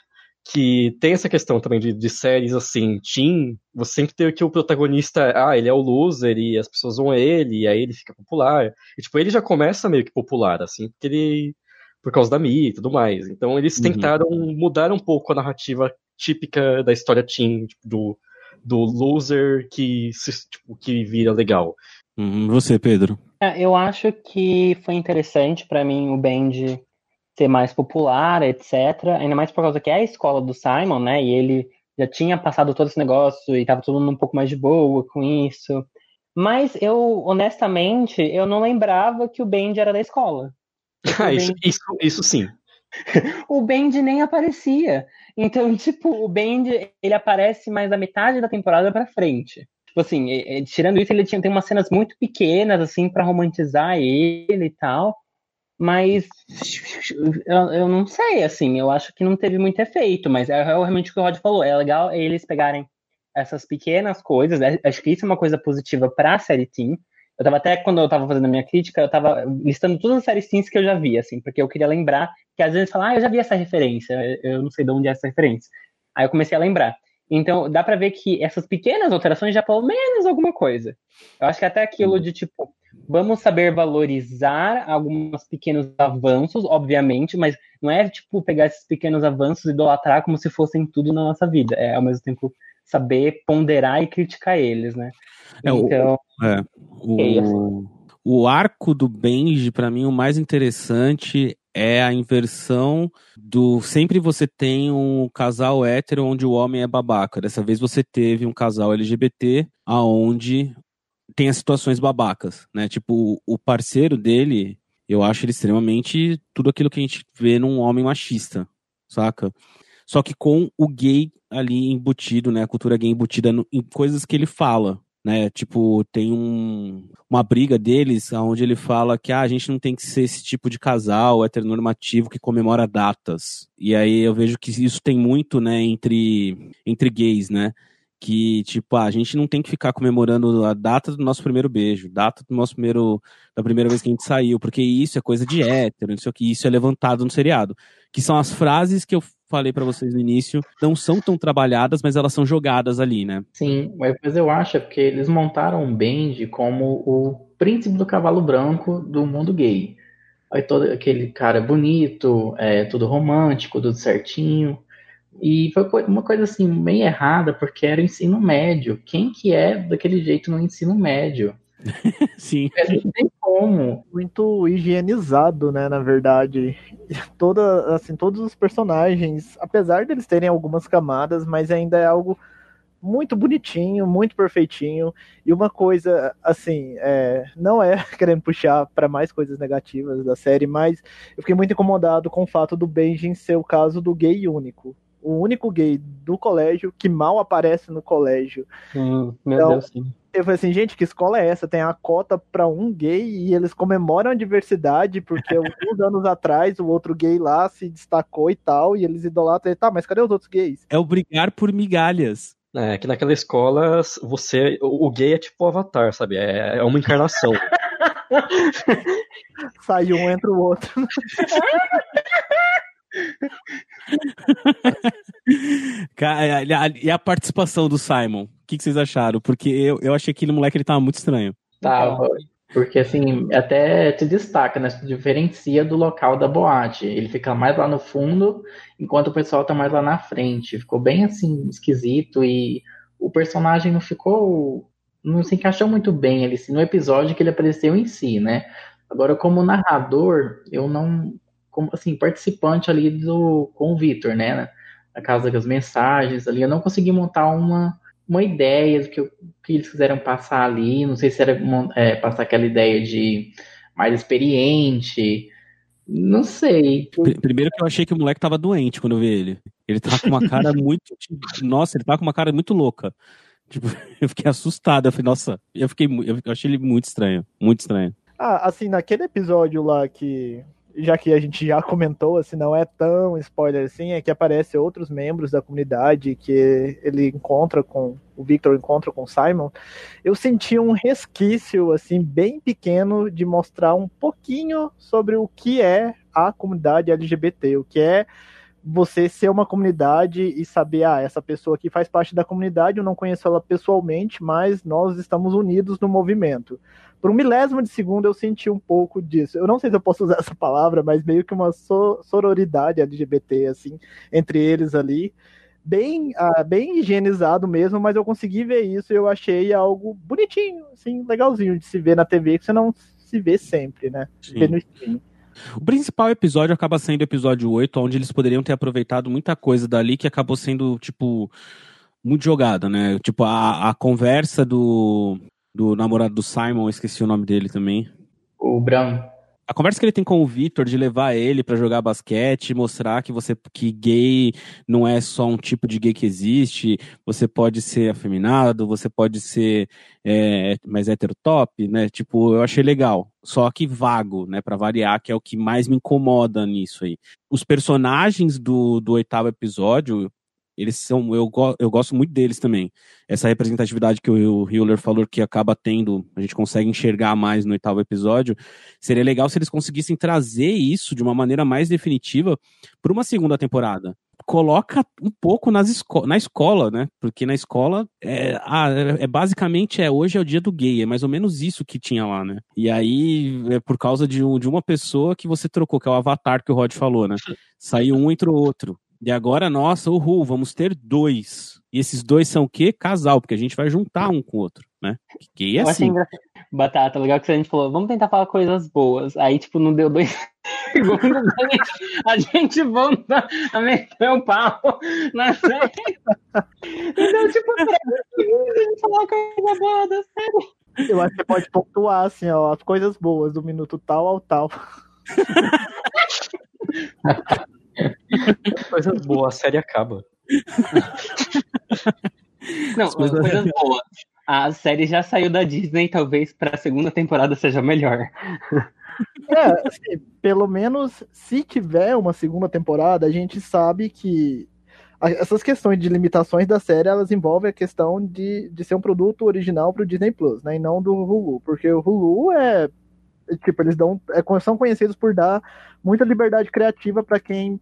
C: Que tem essa questão também de, de séries assim, teen, você sempre tem que o protagonista, ah, ele é o loser e as pessoas vão a ele, e aí ele fica popular. E tipo, ele já começa meio que popular, assim, porque ele. Por causa da Mia e tudo mais. Então eles
B: Uhum.
C: tentaram mudar um pouco a narrativa típica da história teen, tipo, do, do loser que, se, tipo, que vira legal.
B: Hum, você, Pedro.
A: É, Eu acho que foi interessante pra mim o Band ser mais popular, etc. Ainda mais por causa que é a escola do Simon, né? E ele já tinha passado todo esse negócio e tava todo mundo um pouco mais de boa com isso. Mas eu, honestamente, eu não lembrava que o Band era da escola.
C: Ah, isso, isso, isso sim.
A: O Band nem aparecia. Então, tipo, o Band, ele aparece mais da metade da temporada pra frente. Tipo assim, tirando isso, ele tinha, tem umas cenas muito pequenas, assim, pra romantizar ele e tal. Mas eu, eu não sei, assim, eu acho que não teve muito efeito, mas é realmente o que o Rod falou. É legal eles pegarem essas pequenas coisas, é, acho que isso é uma coisa positiva para a série Teen. Eu tava até, quando eu tava fazendo a minha crítica, eu tava listando todas as séries teens que eu já vi, assim, porque eu queria lembrar, que às vezes falar, ah, eu já vi essa referência, eu não sei de onde é essa referência. Aí eu comecei a lembrar. Então, dá para ver que essas pequenas alterações já pelo menos alguma coisa. Eu acho que até aquilo de tipo, vamos saber valorizar alguns pequenos avanços, obviamente, mas não é tipo pegar esses pequenos avanços e idolatrar como se fossem tudo na nossa vida. É ao mesmo tempo saber ponderar e criticar eles, né?
B: É, então, o, é, o, o arco do Benji, para mim, o mais interessante é a inversão do sempre você tem um casal hétero onde o homem é babaca. Dessa vez você teve um casal LGBT aonde tem as situações babacas, né? Tipo, o parceiro dele, eu acho ele extremamente tudo aquilo que a gente vê num homem machista, saca? Só que com o gay ali embutido, né? A cultura gay embutida no, em coisas que ele fala, né? Tipo, tem um, uma briga deles onde ele fala que ah, a gente não tem que ser esse tipo de casal heteronormativo que comemora datas. E aí eu vejo que isso tem muito, né, entre, entre gays, né? que tipo ah, a gente não tem que ficar comemorando a data do nosso primeiro beijo, data do nosso primeiro da primeira vez que a gente saiu, porque isso é coisa de hétero, não sei o que, isso é levantado no seriado, que são as frases que eu falei para vocês no início, não são tão trabalhadas, mas elas são jogadas ali, né?
D: Sim, mas eu acho é porque eles montaram o Benji como o príncipe do cavalo branco do mundo gay. Aí todo aquele cara bonito, é, tudo romântico, tudo certinho. E foi uma coisa assim, meio errada, porque era o ensino médio. Quem que é daquele jeito no ensino médio?
B: Sim.
D: Tem como.
E: Muito higienizado, né, na verdade. Toda, assim, todos os personagens, apesar deles terem algumas camadas, mas ainda é algo muito bonitinho, muito perfeitinho. E uma coisa, assim, é, não é querendo puxar para mais coisas negativas da série, mas eu fiquei muito incomodado com o fato do Benji ser o caso do gay único o único gay do colégio que mal aparece no colégio.
A: Hum, meu então, Deus, sim.
E: Eu falei assim, gente, que escola é essa? Tem a cota para um gay e eles comemoram a diversidade, porque alguns anos atrás o outro gay lá se destacou e tal, e eles idolatram. Tá, mas cadê os outros gays?
B: É o brigar por migalhas.
C: É, que naquela escola, você. O gay é tipo o avatar, sabe? É, é uma encarnação.
E: Sai um, entra o outro.
B: e a participação do Simon? O que, vocês acharam? Porque eu, eu achei que aquele moleque ele tava muito estranho.
D: Tava. Porque assim, até te destaca, né? Se diferencia do local da boate. Ele fica mais lá no fundo, enquanto o pessoal tá mais lá na frente. Ficou bem assim, esquisito e o personagem não ficou. não se encaixou muito bem ali, assim, no episódio que ele apareceu em si, né? Agora, como narrador, eu não como assim, participante ali do com o Vitor, né? Na casa das mensagens ali, eu não consegui montar uma, uma ideia do que, que eles quiseram passar ali. Não sei se era é, passar aquela ideia de mais experiente. Não sei.
B: Primeiro que eu achei que o moleque tava doente quando eu vi ele. Ele tava com uma cara muito. Nossa, ele tava com uma cara muito louca. Tipo, eu fiquei assustado. Eu falei, nossa, eu fiquei. Eu achei ele muito estranho. Muito estranho.
E: Ah, assim, naquele episódio lá que já que a gente já comentou, assim, não é tão spoiler assim, é que aparece outros membros da comunidade que ele encontra com o Victor encontra com o Simon, eu senti um resquício assim bem pequeno de mostrar um pouquinho sobre o que é a comunidade LGBT, o que é você ser uma comunidade e saber, ah, essa pessoa aqui faz parte da comunidade, eu não conheço ela pessoalmente, mas nós estamos unidos no movimento por um milésimo de segundo eu senti um pouco disso. Eu não sei se eu posso usar essa palavra, mas meio que uma sororidade LGBT, assim, entre eles ali. Bem, uh, bem higienizado mesmo, mas eu consegui ver isso e eu achei algo bonitinho, assim, legalzinho de se ver na TV, que você não se vê sempre, né? Sim. Vê no stream.
B: O principal episódio acaba sendo o episódio 8, onde eles poderiam ter aproveitado muita coisa dali que acabou sendo, tipo, muito jogada, né? Tipo, a, a conversa do, do namorado do Simon, esqueci o nome dele também.
D: O Brown.
B: A conversa que ele tem com o Victor de levar ele para jogar basquete, mostrar que você que gay não é só um tipo de gay que existe, você pode ser afeminado, você pode ser é, mais heterotop, né? Tipo, eu achei legal. Só que vago, né? Para variar, que é o que mais me incomoda nisso aí. Os personagens do, do oitavo episódio, Eles são, eu, eu gosto muito deles também. Essa representatividade que o, o Hiller falou que acaba tendo, a gente consegue enxergar mais no oitavo episódio. Seria legal se eles conseguissem trazer isso de uma maneira mais definitiva para uma segunda temporada coloca um pouco nas esco na escola, né? Porque na escola é, ah, é, basicamente é hoje é o dia do gay, é mais ou menos isso que tinha lá, né? E aí é por causa de, um, de uma pessoa que você trocou, que é o avatar que o Rod falou, né? Saiu um entre o outro. E agora, nossa, uhul, vamos ter dois. E esses dois são o quê? Casal, porque a gente vai juntar um com o outro, né? Que é assim.
A: Batata, legal que a gente falou, vamos tentar falar coisas boas. Aí, tipo, não deu dois segundos, a gente volta a meter o pau na série. Então, tipo, a gente falar coisa boa da série.
E: Eu acho que você pode pontuar, assim, ó, as coisas boas do minuto tal ao tal.
C: coisas boas, a série acaba.
A: Não, coisas boas a série já saiu da Disney, talvez para a segunda temporada seja melhor.
E: É, assim, pelo menos se tiver uma segunda temporada, a gente sabe que essas questões de limitações da série, elas envolvem a questão de, de ser um produto original para o Disney Plus, né, e não do Hulu, porque o Hulu é tipo, eles dão é, são conhecidos por dar muita liberdade criativa para quem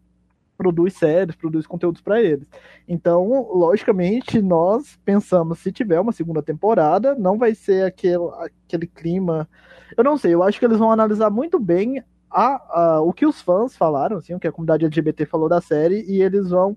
E: produz séries, produz conteúdos para eles. Então, logicamente, nós pensamos, se tiver uma segunda temporada, não vai ser aquele, aquele clima. Eu não sei, eu acho que eles vão analisar muito bem a, a, o que os fãs falaram, assim, o que a comunidade LGBT falou da série, e eles vão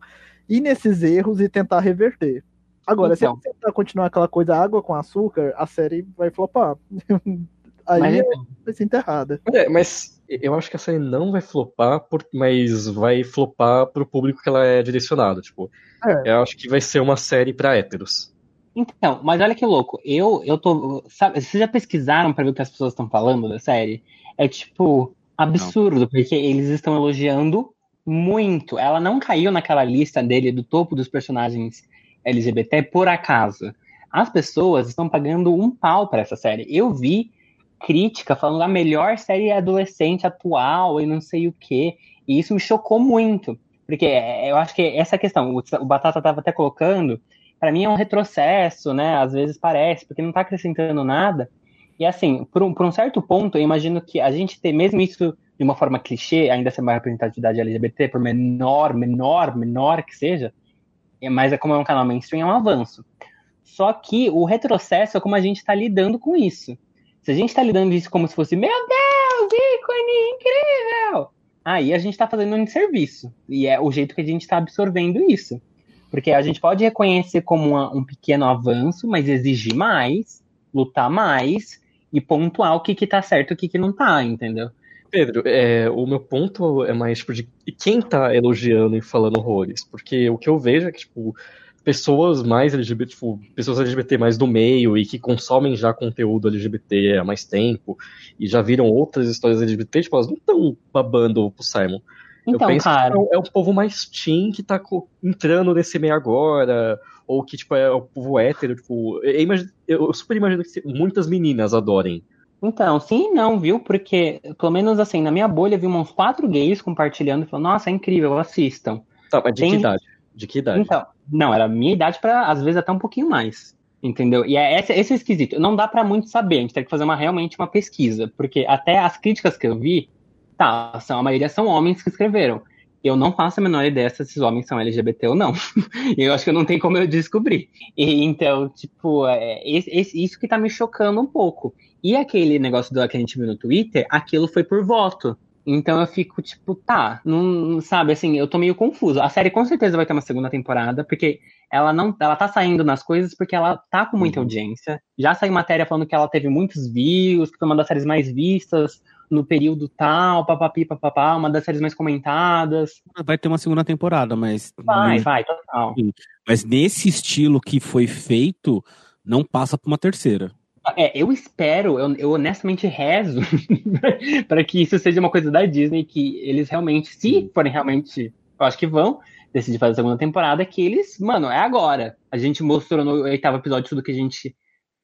E: ir nesses erros e tentar reverter. Agora, então. se tentar continuar aquela coisa água com açúcar, a série vai flopar. Aí mas, vai ser enterrada.
C: É, mas eu acho que a série não vai flopar, por, mas vai flopar pro público que ela é direcionada. Tipo, é. eu acho que vai ser uma série para héteros.
A: Então, mas olha que louco. Eu, eu tô. Sabe, vocês já pesquisaram para ver o que as pessoas estão falando da série? É tipo absurdo, não. porque eles estão elogiando muito. Ela não caiu naquela lista dele do topo dos personagens LGBT por acaso. As pessoas estão pagando um pau para essa série. Eu vi crítica falando da melhor série adolescente atual e não sei o que. E isso me chocou muito. Porque eu acho que essa questão, o Batata estava até colocando, para mim é um retrocesso, né? Às vezes parece, porque não está acrescentando nada. E assim, por um, por um, certo ponto, eu imagino que a gente ter mesmo isso de uma forma clichê, ainda ser uma representatividade LGBT, por menor, menor, menor que seja, é, mas é como é um canal mainstream, é um avanço. Só que o retrocesso é como a gente está lidando com isso. Se a gente está lidando isso como se fosse, meu Deus, ícone incrível! Aí a gente está fazendo um serviço. E é o jeito que a gente está absorvendo isso. Porque a gente pode reconhecer como uma, um pequeno avanço, mas exigir mais, lutar mais e pontuar o que, que tá certo e o que, que não tá, entendeu?
C: Pedro, é, o meu ponto é mais tipo, de quem tá elogiando e falando horrores. Porque o que eu vejo é que, tipo, pessoas mais LGBT, tipo, pessoas LGBT mais do meio e que consomem já conteúdo LGBT há mais tempo e já viram outras histórias LGBT, tipo, elas não estão babando pro Simon. Então, eu penso cara... que é o povo mais teen que tá entrando nesse meio agora, ou que, tipo, é o povo hétero, tipo, eu, imagino, eu super imagino que muitas meninas adorem.
A: Então, sim e não, viu? Porque, pelo menos assim, na minha bolha, vi uns quatro gays compartilhando e falando, nossa, é incrível, assistam.
C: Tá, mas de Tem... que idade? De que idade?
A: Então, não, era minha idade para às vezes até um pouquinho mais. Entendeu? E é esse, esse é esquisito. Não dá para muito saber, a gente tem que fazer uma, realmente uma pesquisa, porque até as críticas que eu vi, tá, são, a maioria são homens que escreveram. Eu não faço a menor ideia se esses homens são LGBT ou não. eu acho que não tem como eu descobrir. E, então, tipo, é, esse, isso que tá me chocando um pouco. E aquele negócio do que a gente viu no Twitter, aquilo foi por voto. Então eu fico tipo, tá, não sabe assim, eu tô meio confuso. A série com certeza vai ter uma segunda temporada, porque ela não, ela tá saindo nas coisas porque ela tá com muita uhum. audiência. Já saiu matéria falando que ela teve muitos views, que foi uma das séries mais vistas no período tal, papapi, papapá, uma das séries mais comentadas.
B: Vai ter uma segunda temporada, mas
A: vai, vai, total.
B: Mas nesse estilo que foi feito, não passa para uma terceira.
A: É, eu espero, eu, eu honestamente rezo para que isso seja uma coisa da Disney, que eles realmente, se forem realmente, eu acho que vão decidir fazer a segunda temporada, que eles, mano, é agora. A gente mostrou no oitavo episódio tudo que a gente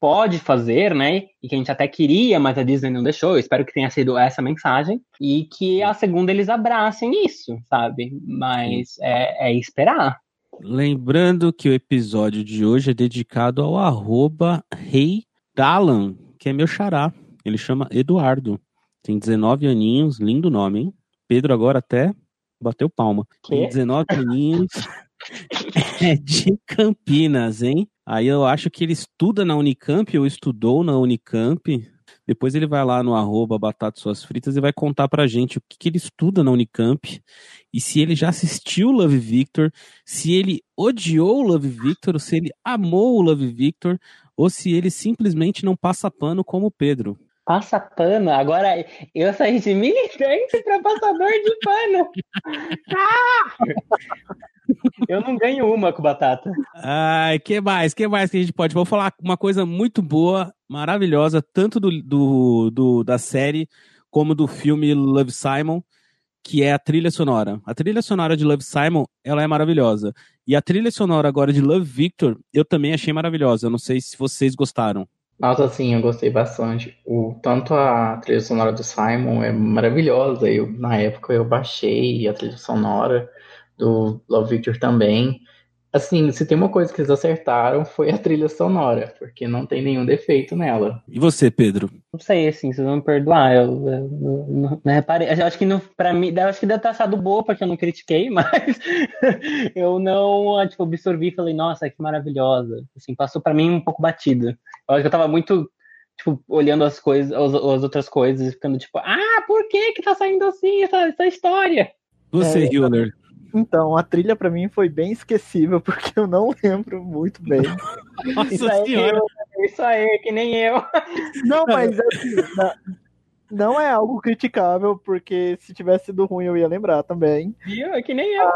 A: pode fazer, né? E que a gente até queria, mas a Disney não deixou. Eu espero que tenha sido essa mensagem. E que a segunda eles abracem isso, sabe? Mas é, é esperar.
B: Lembrando que o episódio de hoje é dedicado ao arroba Rei Dalan, que é meu xará. Ele chama Eduardo. Tem 19 aninhos, lindo nome, hein? Pedro agora até bateu palma. Tem
A: Quê?
B: 19 aninhos. é de Campinas, hein? Aí eu acho que ele estuda na Unicamp, ou estudou na Unicamp. Depois ele vai lá no arroba Batata Suas Fritas e vai contar pra gente o que, que ele estuda na Unicamp e se ele já assistiu o Love Victor, se ele odiou o Love Victor, ou se ele amou o Love Victor, ou se ele simplesmente não passa pano como o Pedro.
A: Passa pano. Agora eu saí de militante pra passador de pano. Ah! Eu não ganho uma com batata.
B: Ai, que mais? Que mais que a gente pode? Vou falar uma coisa muito boa, maravilhosa, tanto do, do, do- da série como do filme Love Simon, que é a trilha sonora. A trilha sonora de Love Simon, ela é maravilhosa. E a trilha sonora agora de Love Victor, eu também achei maravilhosa. Eu não sei se vocês gostaram.
D: Nossa, sim, eu gostei bastante. O, tanto a trilha sonora do Simon é maravilhosa. Eu, na época eu baixei a trilha sonora do Love Victor também. Assim, se tem uma coisa que eles acertaram foi a trilha sonora, porque não tem nenhum defeito nela.
B: E você, Pedro?
A: Não sei, assim, vocês vão me perdoar. Eu, eu- eu não, não reparei. Eu acho que não, pra mim, eu acho que deve ter achado boa, porque eu não critiquei, mas eu não, ah, tipo, absorvi e falei, nossa, que maravilhosa. Assim, passou pra mim um pouco batido. Eu acho que eu tava muito, tipo, olhando as coisas, as, as outras coisas, e ficando tipo, ah, por que que tá saindo assim essa, essa história?
B: Você,
E: É,
B: Hiller.
E: Então, a trilha pra mim foi bem esquecível, porque eu não lembro muito bem.
B: Nossa
A: Isso aí,
B: senhora.
A: eu, isso aí, que nem eu.
E: Não, mas assim, na- não é algo criticável, porque se tivesse sido ruim eu ia lembrar também.
A: Viu? É que nem eu.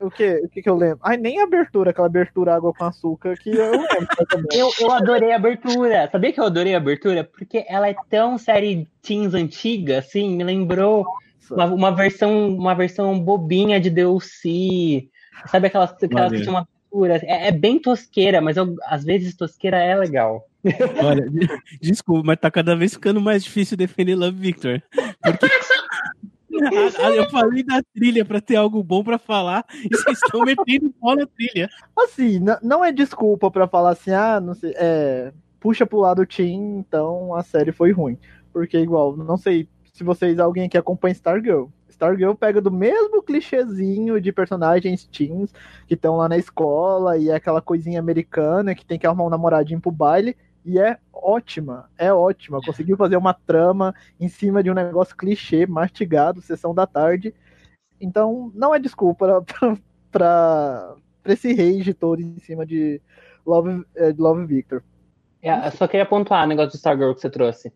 E: O que, o que, que eu lembro? Ai, nem a abertura, aquela abertura água com açúcar, que eu lembro também.
A: Eu, eu adorei a abertura. Sabia que eu adorei a abertura? Porque ela é tão série teens antiga, assim, me lembrou uma, uma versão, uma versão bobinha de DLC. Sabe aquelas, aquelas que tinham uma abertura? É, é bem tosqueira, mas eu- às vezes tosqueira é legal.
B: Olha, desculpa, mas tá cada vez ficando mais difícil defender Love Victor. Porque a- a- eu falei da trilha pra ter algo bom pra falar e vocês estão metendo pau na trilha.
E: Assim, não é desculpa pra falar assim, ah, não sei, é, puxa pro lado Team, então a série foi ruim. Porque igual, não sei se vocês, alguém aqui acompanha Stargirl. Stargirl pega do mesmo clichêzinho de personagens teens que estão lá na escola e é aquela coisinha americana que tem que arrumar um namoradinho pro baile e é ótima, é ótima. Conseguiu fazer uma trama em cima de um negócio clichê, mastigado, sessão da tarde. Então, não é desculpa pra esse rage todo em cima de Love, é, de Love Victor.
A: É, Eu só queria pontuar o negócio do Stargirl que você trouxe.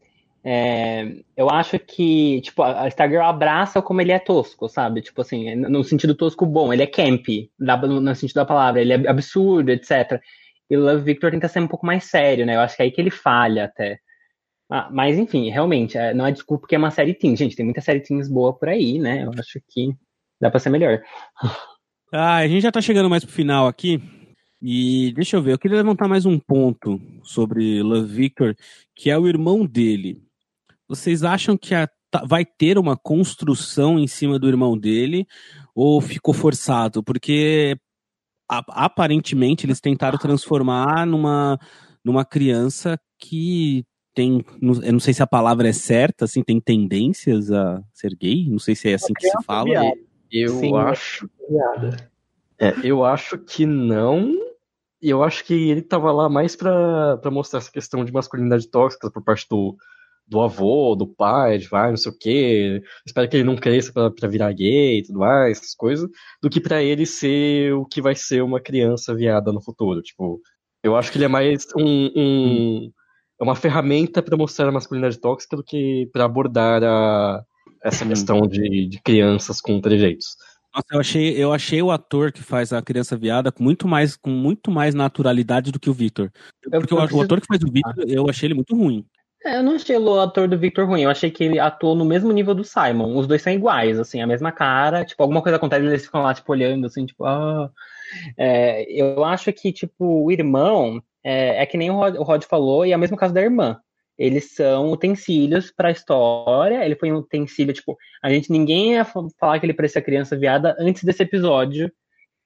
A: É, eu acho que, tipo, a Stargirl abraça como ele é tosco, sabe? Tipo assim, no sentido tosco bom, ele é camp, dá- no, sentido da palavra, ele é absurdo, etc. E Love Victor tenta ser um pouco mais sério, né? Eu acho que é aí que ele falha até. Ah, mas enfim, realmente, é, não é desculpa porque é uma série teen. Gente, tem muita série teens boa por aí, né? Eu acho que dá pra ser melhor.
B: Ah, a gente já tá chegando mais pro final aqui. E deixa eu ver, eu queria levantar mais um ponto sobre Love Victor, que é o irmão dele. Vocês acham que a- tá- vai ter uma construção em cima do irmão dele ou ficou forçado? Porque a- aparentemente eles tentaram transformar numa, numa criança que tem, não- eu não sei se a palavra é certa, assim, tem tendências a ser gay, não sei se é assim que se fala.
E: viada.
C: Eu
A: Sim.
C: acho. É, eu acho que não. E eu acho que ele tava lá mais pra, pra mostrar essa questão de masculinidade tóxica por parte do, do avô, do pai, de vai, não sei o quê. Espero que ele não cresça pra, pra virar gay e tudo mais, essas coisas, do que pra ele ser o que vai ser uma criança viada no futuro. Tipo, eu acho que ele é mais um. um- é uma ferramenta pra mostrar a masculinidade tóxica do que pra abordar a, essa questão de, de crianças com trejeitos.
B: Nossa, eu achei, eu achei o ator que faz a criança viada com muito mais, com muito mais naturalidade do que o Victor.
A: Eu-
B: Porque
A: eu
B: o, o ator que faz o Victor, eu achei ele muito ruim.
A: É, Eu não achei o ator do Victor ruim, eu achei que ele atuou no mesmo nível do Simon. Os dois são iguais, assim, a mesma cara, tipo, alguma coisa acontece, eles ficam lá, tipo, olhando, assim, tipo, ah. É, eu acho que, tipo, o irmão é, é que nem o Rod, o Rod falou, e é o mesmo caso da irmã. Eles são utensílios pra história, ele foi um utensílio, tipo, a gente, ninguém ia fa- falar que ele parecia criança viada antes desse episódio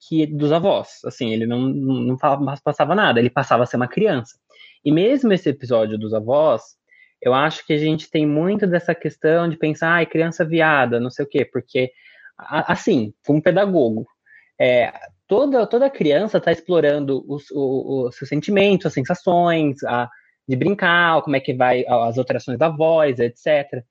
A: que dos avós. Assim, ele não, não falava, passava nada, ele passava a ser uma criança. E mesmo esse episódio dos avós, eu acho que a gente tem muito dessa questão de pensar, ai, criança viada, não sei o quê, porque, assim, como pedagogo, é, toda, toda criança está explorando os, seus sentimentos, as sensações, a, de brincar, como é que vai as alterações da voz, etc.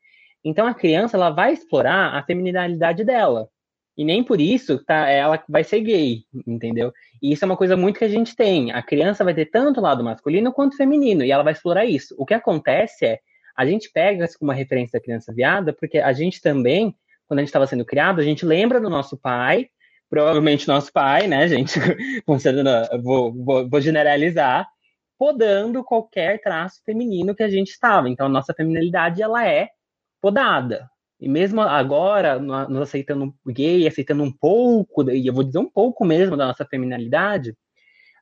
A: Então a criança ela vai explorar a feminilidade dela. E nem por isso tá, ela vai ser gay, entendeu? E isso é uma coisa muito que a gente tem. A criança vai ter tanto lado masculino quanto feminino, e ela vai explorar isso. O que acontece é, a gente pega isso como uma referência da criança viada, porque a gente também, quando a gente estava sendo criado, a gente lembra do nosso pai, provavelmente nosso pai, né, gente? vou, vou, vou generalizar, podando qualquer traço feminino que a gente estava. Então, a nossa feminilidade, ela é podada. E mesmo agora, nos aceitando gay, aceitando um pouco, e eu vou dizer um pouco mesmo da nossa feminilidade,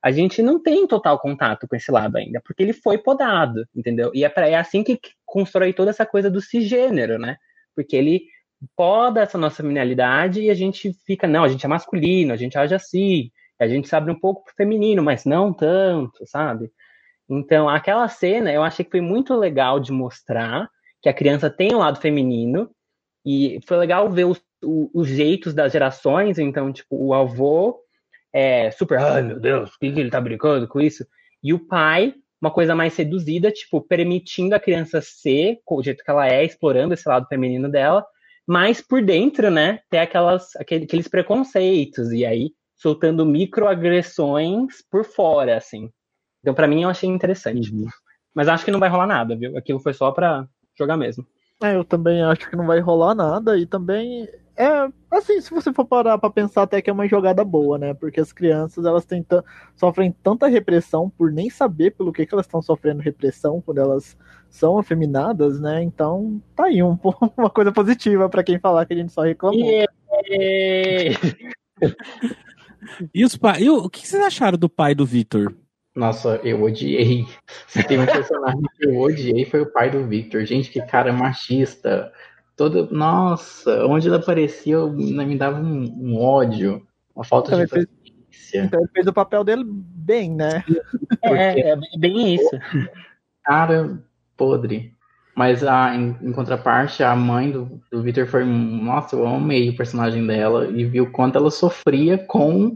A: a gente não tem total contato com esse lado ainda, porque ele foi podado, entendeu? E é, pra, é assim que constrói toda essa coisa do cisgênero, né? Porque ele poda essa nossa feminilidade e a gente fica, não, a gente é masculino, a gente age assim, a gente sabe um pouco pro feminino, mas não tanto, sabe? Então, aquela cena eu achei que foi muito legal de mostrar que a criança tem um lado feminino, e foi legal ver os, os jeitos das gerações, então, tipo, o avô é super, ai meu Deus, o que, que ele tá brincando com isso? E o pai, uma coisa mais seduzida, tipo, permitindo a criança ser, o jeito que ela é, explorando esse lado feminino dela, mas por dentro, né, ter aquelas, aqueles preconceitos, e aí soltando microagressões por fora, assim. Então, para mim, eu achei interessante. Uhum. Mas acho que não vai rolar nada, viu? Aquilo foi só pra jogar mesmo.
E: É, eu também acho que não vai rolar nada e também é assim, se você for parar para pensar até que é uma jogada boa, né? Porque as crianças elas têm sofrem tanta repressão por nem saber pelo que, que elas estão sofrendo repressão quando elas são afeminadas, né? Então, tá aí um, uma coisa positiva para quem falar que a gente só reclamou. Yeah.
B: e os pais, e o, o que vocês acharam do pai do Victor?
D: Nossa, eu odiei. Se tem um personagem que eu odiei foi o pai do Victor. Gente, que cara machista. Todo, nossa, onde ele aparecia me dava um, um ódio, uma falta então, de
E: ele fez, Então ele fez o papel dele bem, né?
A: É, é bem isso.
D: Cara podre. Mas a, em, em, contraparte, a mãe do, do Victor foi. Nossa, eu amei o personagem dela e viu quanto ela sofria com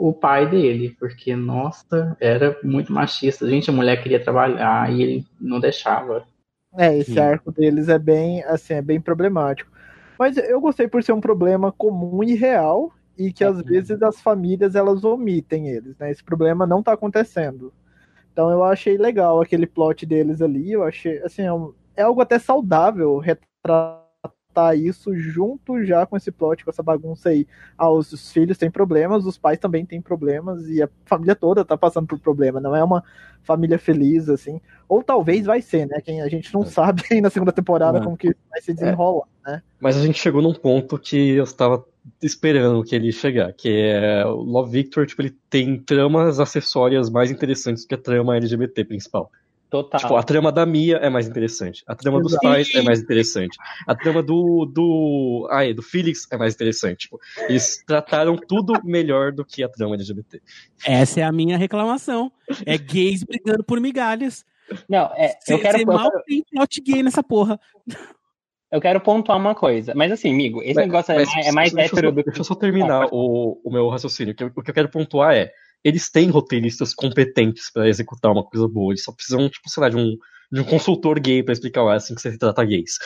D: o pai dele, porque, nossa, era muito machista. Gente, a mulher queria trabalhar e ele não deixava.
E: É, esse Sim. arco deles é bem, assim, é bem problemático. Mas eu gostei por ser um problema comum e real e que às uhum. vezes as famílias elas omitem eles, né? Esse problema não tá acontecendo. Então eu achei legal aquele plot deles ali, eu achei, assim, é, um, é algo até saudável retratar tratar isso junto já com esse plot, com essa bagunça aí. Ah, os, os filhos têm problemas, os pais também têm problemas, e a família toda tá passando por problema. Não é uma família feliz, assim. Ou talvez vai ser, né? Quem a gente não é. sabe aí na segunda temporada é. como que vai se desenrolar, é. né?
C: Mas a gente chegou num ponto que eu estava esperando que ele chegar, que é o Love Victor, tipo, ele tem tramas acessórias mais interessantes que a trama LGBT principal.
A: Total.
C: Tipo, a trama da Mia é mais interessante. A trama dos pais é mais interessante. A trama do. do. Ai, do Felix é mais interessante. Tipo, eles trataram tudo melhor do que a trama LGBT.
B: Essa é a minha reclamação. É gays brigando por migalhas.
A: Não, é. Cê, eu quero. Cê
B: mal tem plot gay nessa porra.
A: Eu quero pontuar uma coisa. Mas assim, amigo, esse mas, negócio é mas, é mais
C: deixa
A: hétero
C: do que. Deixa eu só terminar ah, o, o meu raciocínio. O que eu quero pontuar é eles têm roteiristas competentes para executar uma coisa boa. Eles só precisam, tipo, sei lá, de um, de um consultor gay para explicar ah, assim que você trata gays.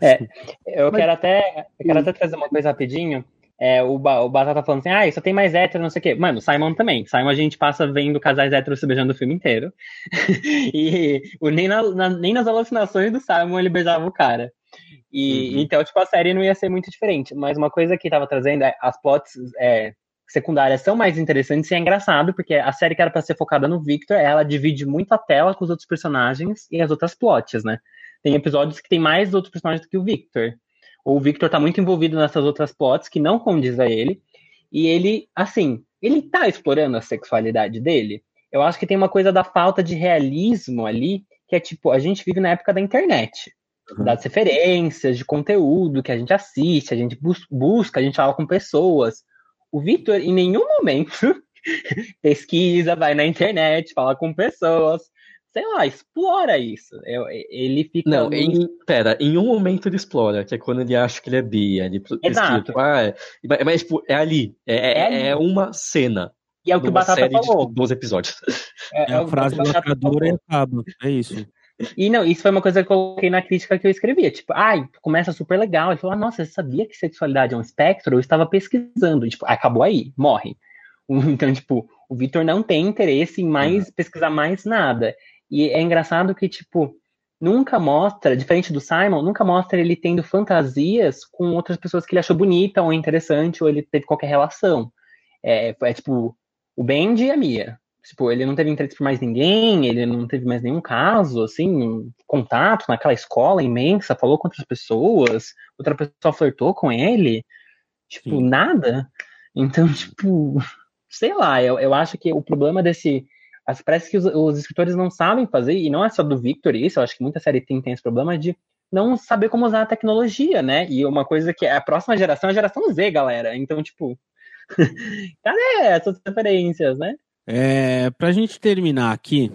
A: É, eu Mas... quero até, eu quero até trazer uma coisa rapidinho. É, o, ba o Batata falando assim, ah, só tem mais hétero, não sei o quê. Mano, Simon também. Simon a gente passa vendo casais héteros se beijando o filme inteiro. e o, nem, na, na, nem nas alucinações do Simon ele beijava o cara. E uhum. então, tipo, a série não ia ser muito diferente. Mas uma coisa que tava trazendo é as plots é, secundárias são mais interessantes e é engraçado, porque a série que era pra ser focada no Victor, ela divide muito a tela com os outros personagens e as outras plots, né? Tem episódios que tem mais outros personagens do que o Victor. O Victor tá muito envolvido nessas outras plots que não condiz a ele. E ele, assim, ele tá explorando a sexualidade dele. Eu acho que tem uma coisa da falta de realismo ali, que é tipo, a gente vive na época da internet. Uhum. Das referências, de conteúdo que a gente assiste, a gente bus busca, a gente fala com pessoas O Victor, em nenhum momento, pesquisa, vai na internet, fala com pessoas, sei lá, explora isso. Eu, ele fica.
C: Não, em, pera, em um momento ele explora, que é quando ele acha que ele é bi. Ele
A: Exato.
C: Tipo, ah, é, mas, tipo, é ali. É, é,
A: É ali.
C: é uma cena.
A: E é o que o Batata
C: série
A: falou.
C: de 12 episódios.
B: É a
A: o-
B: frase lacradora e acaba. É isso.
A: E não, isso foi uma coisa que eu coloquei na crítica que eu escrevia. Tipo, ai, começa super legal. Ele falou, ah, nossa, você sabia que sexualidade é um espectro? Eu estava pesquisando. E, tipo, acabou aí, morre. Então, tipo, o Victor não tem interesse em mais pesquisar mais nada. E é engraçado que, tipo, nunca mostra, diferente do Simon, nunca mostra ele tendo fantasias com outras pessoas que ele achou bonita ou interessante, ou ele teve qualquer relação. É, é tipo, o Benji e a Mia. Tipo, ele não teve interesse por mais ninguém, ele não teve mais nenhum caso, assim, um contato naquela escola imensa, falou com outras pessoas, outra pessoa flertou com ele. Tipo,
B: Sim.
A: nada. Então, tipo, sei lá, eu, eu acho que o problema desse. as- Parece que os, os escritores não sabem fazer, e não é só do Victor isso, eu acho que muita série tem, tem esse problema de não saber como usar a tecnologia, né? E uma coisa que é a próxima geração é a geração Z, galera. Então, tipo, cadê essas referências, né?
B: É, pra gente terminar aqui,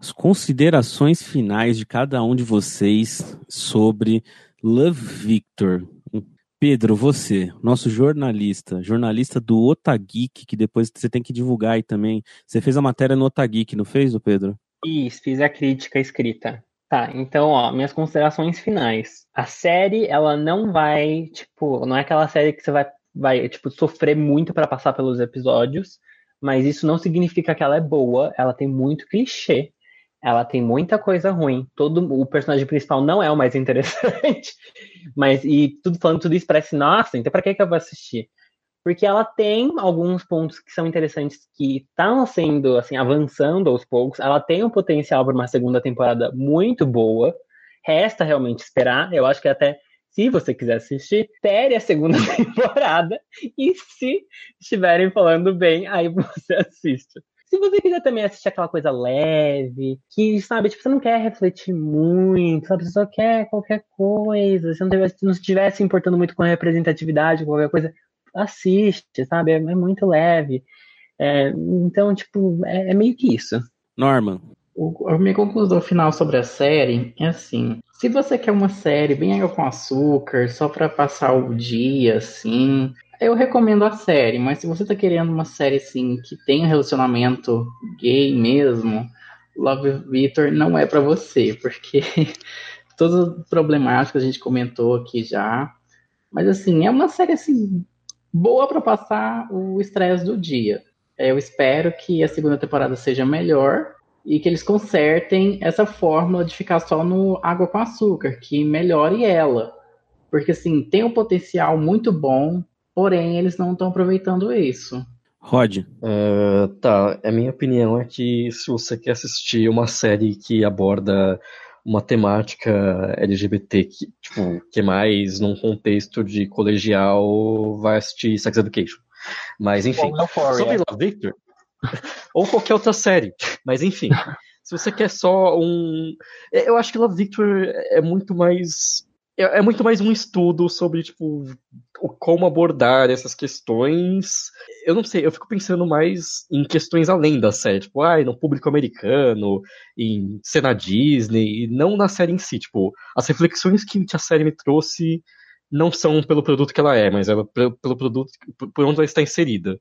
B: as considerações finais de cada um de vocês sobre Love Victor. Pedro, você, nosso jornalista, jornalista do Otageek, que depois você tem que divulgar aí também. Você fez a matéria no Otageek, não fez, Pedro?
A: Isso, fiz a crítica escrita. Tá, então, ó, minhas considerações finais. A série, ela não vai, tipo, não é aquela série que você vai, vai tipo, sofrer muito pra passar pelos episódios, mas isso não significa que ela é boa, ela tem muito clichê, ela tem muita coisa ruim. Todo o personagem principal não é o mais interessante, mas e tudo falando tudo isso parece, nossa, então pra que que eu vou assistir? Porque ela tem alguns pontos que são interessantes que estão sendo, assim, avançando aos poucos. Ela tem um potencial para uma segunda temporada muito boa. Resta realmente esperar. Eu acho que até, se você quiser assistir, espere a segunda temporada. E se estiverem falando bem, aí você assiste. Se você quiser também assistir aquela coisa leve, que, sabe, tipo, você não quer refletir muito, sabe, você só quer qualquer coisa, você não, tivesse, não estivesse importando muito com a representatividade, qualquer coisa, assiste, sabe? É, é muito leve. É, então, tipo, é, é meio que isso.
B: Norman.
D: O, a minha conclusão final sobre a série é assim: se você quer uma série bem água com açúcar, só pra passar o dia, assim, eu recomendo a série. Mas se você tá querendo uma série assim que tenha relacionamento gay mesmo, Love Victor não é pra você, porque todas as problemáticas a gente comentou aqui já. Mas assim, é uma série assim boa pra passar o estresse do dia. Eu espero que a segunda temporada seja melhor e que eles consertem essa fórmula de ficar só no água com açúcar, que melhore ela. Porque assim, tem um potencial muito bom, porém eles não estão aproveitando isso.
B: Rod.
C: Uh, tá, a minha opinião é que se você quer assistir uma série que aborda uma temática LGBT que, tipo, que é mais num contexto de colegial, vai assistir Sex Education. Mas enfim, sobre Love Victor, ou qualquer outra série. Mas enfim, se você quer só um. Eu acho que Love Victor é muito mais. É muito mais um estudo sobre, tipo, como abordar essas questões. Eu não sei, eu fico pensando mais em questões além da série, tipo, ah, no público americano, em cena Disney, e não na série em si. Tipo, as reflexões que a série me trouxe não são pelo produto que ela é, mas ela pelo produto por onde ela está inserida.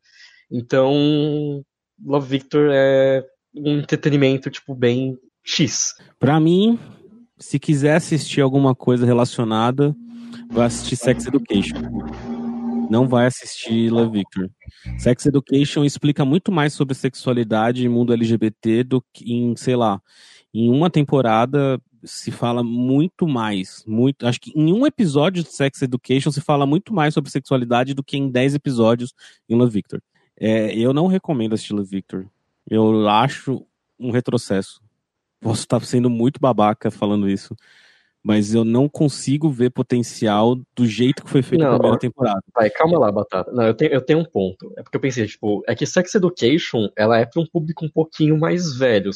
C: Então, Love Victor é um entretenimento tipo bem X.
B: Para mim, se quiser assistir alguma coisa relacionada, vai assistir Sex Education. Não vai assistir Love Victor. Sex Education explica muito mais sobre sexualidade e mundo LGBT do que em, sei lá, em uma temporada se fala muito mais, muito, acho que em um episódio de Sex Education se fala muito mais sobre sexualidade do que em 10 episódios em Love Victor. É, eu não recomendo assistir Love Victor. Eu acho um retrocesso. Posso estar sendo muito babaca falando isso, mas eu não consigo ver potencial do jeito que foi feito
C: não,
B: na primeira temporada.
C: Vai, calma lá, Batata. Não, eu tenho, eu tenho um ponto. É porque eu pensei, tipo, é que Sex Education, ela é para um público um pouquinho mais velho,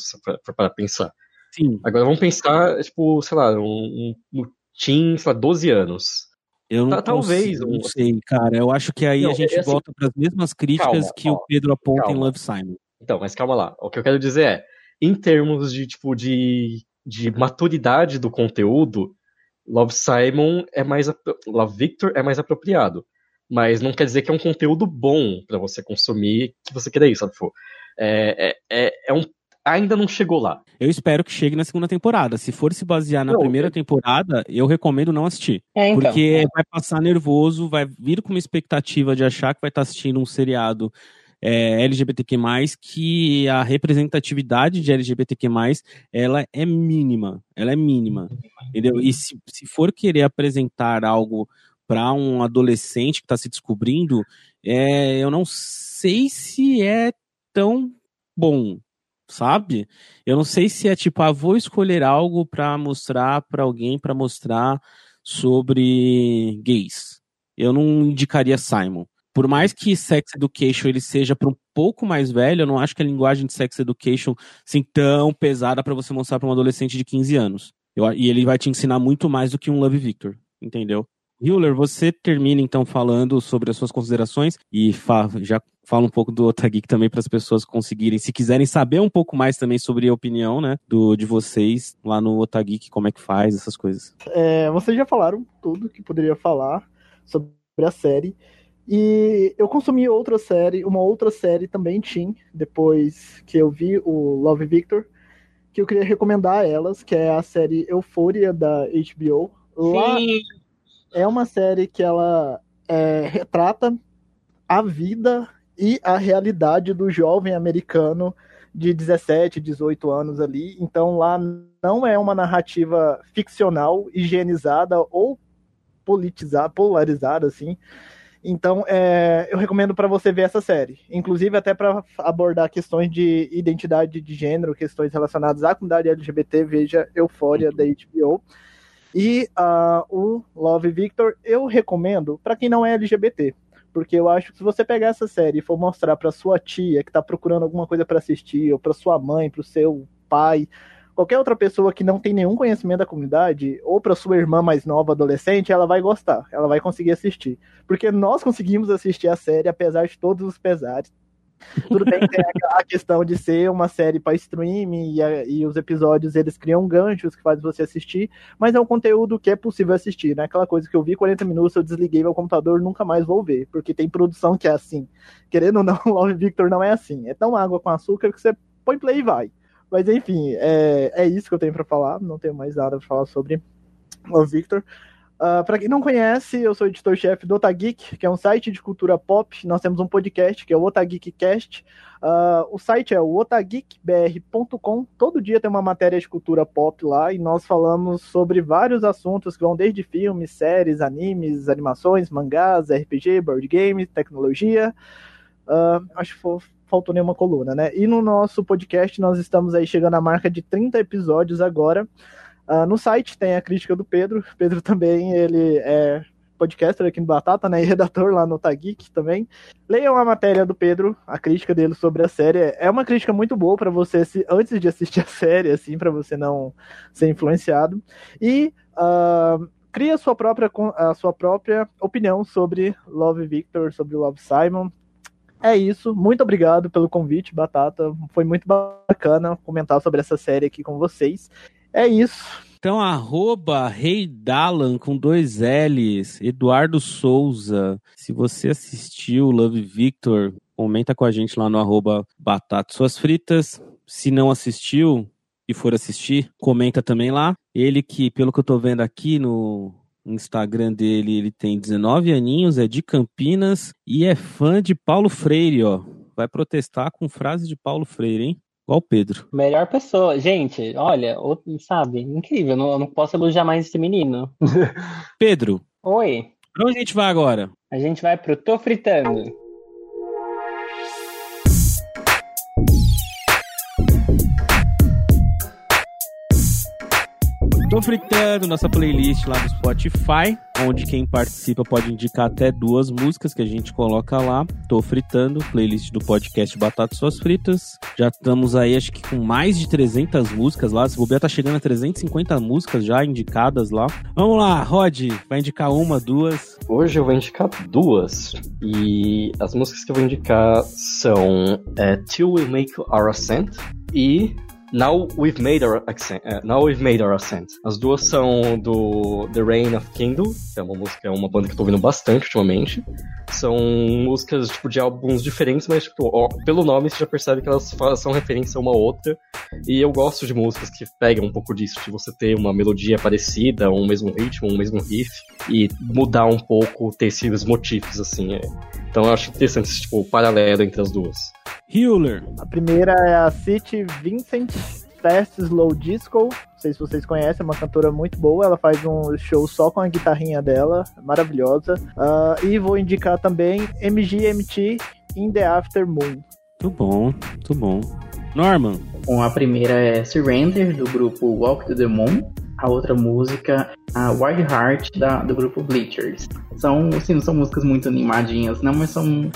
C: para pensar.
B: Sim.
C: Agora vamos pensar, tipo, sei lá, um, um teen, sei lá, 12 anos.
B: Eu não
C: Tá, talvez,
B: consigo, não sei, cara. Eu acho que aí
C: Não,
B: a gente
C: é assim-
B: volta para as mesmas críticas
C: Calma,
B: que
C: ó,
B: o Pedro aponta em
C: calma.
B: Love Simon.
C: Então, mas calma lá. O que eu quero dizer é, em termos de tipo de, de maturidade do conteúdo, Love Simon é mais Love Victor é mais apropriado. Mas não quer dizer que é um conteúdo bom pra você consumir, que você queira isso, sabe? Tipo, É, é, é, é um ainda não chegou lá.
B: Eu espero que chegue na segunda temporada. Se for se basear na
C: Não,
B: primeira
C: eu-
B: temporada, eu recomendo não assistir.
A: É, então.
B: Porque vai passar nervoso, vai vir com uma expectativa de achar que vai estar assistindo um seriado é, LGBTQ+, que a representatividade de LGBTQ+, ela é mínima. Ela é mínima. Entendeu? E se, se for querer apresentar algo para um adolescente que está se descobrindo, é, eu não sei se é tão bom, sabe? Eu não sei se é tipo, ah, vou escolher algo para mostrar para alguém, para mostrar sobre gays. Eu não indicaria Simon. Por mais que Sex Education ele seja para um pouco mais velho, eu não acho que a linguagem de Sex Education assim tão pesada para você mostrar para um adolescente de 15 anos. Eu- e ele vai te ensinar muito mais do que um Love Victor, entendeu? Hewler, você termina então falando sobre as suas considerações e já fala um pouco do Otageek também para as pessoas conseguirem, se quiserem saber um pouco mais também sobre a opinião, né, do de vocês lá no Otageek, como é que faz essas coisas.
E: É, vocês já falaram tudo que poderia falar sobre a série. E eu consumi outra série, uma outra série também teen, depois que eu vi o Love Victor, que eu queria recomendar a elas, que é a série Euphoria da HBO. Lá é uma série que ela é, retrata a vida e a realidade do jovem americano de 17, 18 anos ali. Então lá não é uma narrativa ficcional, higienizada ou politizada, polarizada, assim. Então, é, eu recomendo para você ver essa série. Inclusive, até para abordar questões de identidade de gênero, questões relacionadas à comunidade LGBT, veja Eufória da HBO. E ah, o Love Victor eu recomendo para quem não é LGBT. Porque eu acho que se você pegar essa série e for mostrar para sua tia que está procurando alguma coisa para assistir, ou para sua mãe, para o seu pai, qualquer outra pessoa que não tem nenhum conhecimento da comunidade, ou para sua irmã mais nova, adolescente, ela vai gostar, ela vai conseguir assistir. Porque nós conseguimos assistir a série, apesar de todos os pesares. Tudo bem tem a- a questão de ser uma série para streaming e, a- e os episódios eles criam ganchos que fazem você assistir, mas é um conteúdo que é possível assistir, né? Aquela coisa que eu vi 40 minutos, eu desliguei meu computador, nunca mais vou ver, porque tem produção que é assim. Querendo ou não, Love Victor não é assim. É tão água com açúcar que você põe play e vai. Mas enfim, é, é isso que eu tenho para falar. Não tenho mais nada para falar sobre Love Victor. Uh, para quem não conhece, eu sou editor-chefe do Otageek, que é um site de cultura pop. Nós temos um podcast que é o Otageekcast. Uh, o site é o otageekbr.com. Todo dia tem uma matéria de cultura pop lá e nós falamos sobre vários assuntos que vão desde filmes, séries, animes, animações, mangás, RPG, board game, tecnologia. Uh, acho que faltou nenhuma coluna, né? E no nosso podcast nós estamos aí chegando à marca de 30 episódios agora. Ah, no site tem a crítica do Pedro. Pedro também, ele é podcaster aqui no Batata, né? E redator lá no Tageek também. Leiam a matéria do Pedro, a crítica dele sobre a série. É uma crítica muito boa para você, antes de assistir a série, assim, para você não ser influenciado. E ah, cria sua própria, a sua própria opinião sobre Love Victor, sobre Love Simon. É isso. Muito obrigado pelo convite, Batata. Foi muito bacana comentar sobre essa série aqui com vocês. É isso.
B: Então, arroba Rei com dois L's, Eduardo Souza. Se você assistiu Love Victor, comenta com a gente lá no arroba Batata Suas Fritas. Se não assistiu e for assistir, comenta também lá. Ele que, pelo que eu tô vendo aqui no Instagram dele, ele tem 19 aninhos, é de Campinas e é fã de Paulo Freire, ó. Vai protestar com frase de Paulo Freire, hein? Igual o Pedro.
A: Melhor pessoa. Gente, olha, sabe, incrível. Não, eu não posso elogiar mais esse menino.
B: Pedro,
A: Oi,
B: pra onde a gente vai agora?
A: a gente vai pro Tô Fritando.
B: Tô fritando nossa playlist lá do Spotify, onde quem participa pode indicar até duas músicas que a gente coloca lá. Tô fritando, playlist do podcast Batata Suas Fritas. Já estamos aí, acho que com mais de 300 músicas lá. Se bobear, tá chegando a 350 músicas já indicadas lá. Vamos lá, Rod, vai indicar uma, duas.
C: Hoje eu vou indicar duas. E as músicas que eu vou indicar são é, Till We Make Our Ascent e Now We've Made Our Ascent. Uh, Now We've Made Our Ascent. As duas são do The Reign of Kindle, que é uma música, é uma banda que eu tô ouvindo bastante ultimamente. São músicas tipo de álbuns diferentes, mas tipo, ó, pelo nome você já percebe que elas são referência a uma outra. E eu gosto de músicas que pegam um pouco disso, de você ter uma melodia parecida, um mesmo ritmo, um mesmo riff, e mudar um pouco, ter esses motivos, assim. É. Então eu acho interessante esse tipo, paralelo entre as duas.
B: Hewler.
E: A primeira é a City Vincent Fast Slow Disco. Não sei se vocês conhecem, é uma cantora muito boa. Ela faz um show só com a guitarrinha dela, maravilhosa. Uh, e vou indicar também MGMT In the After Moon.
B: Muito bom, muito bom. Norman.
D: Bom, a primeira é Surrender, do grupo Walk to the Moon. A outra música, a Wild Heart, da, do grupo Bleachers. São, assim, não são músicas muito animadinhas, não, mas são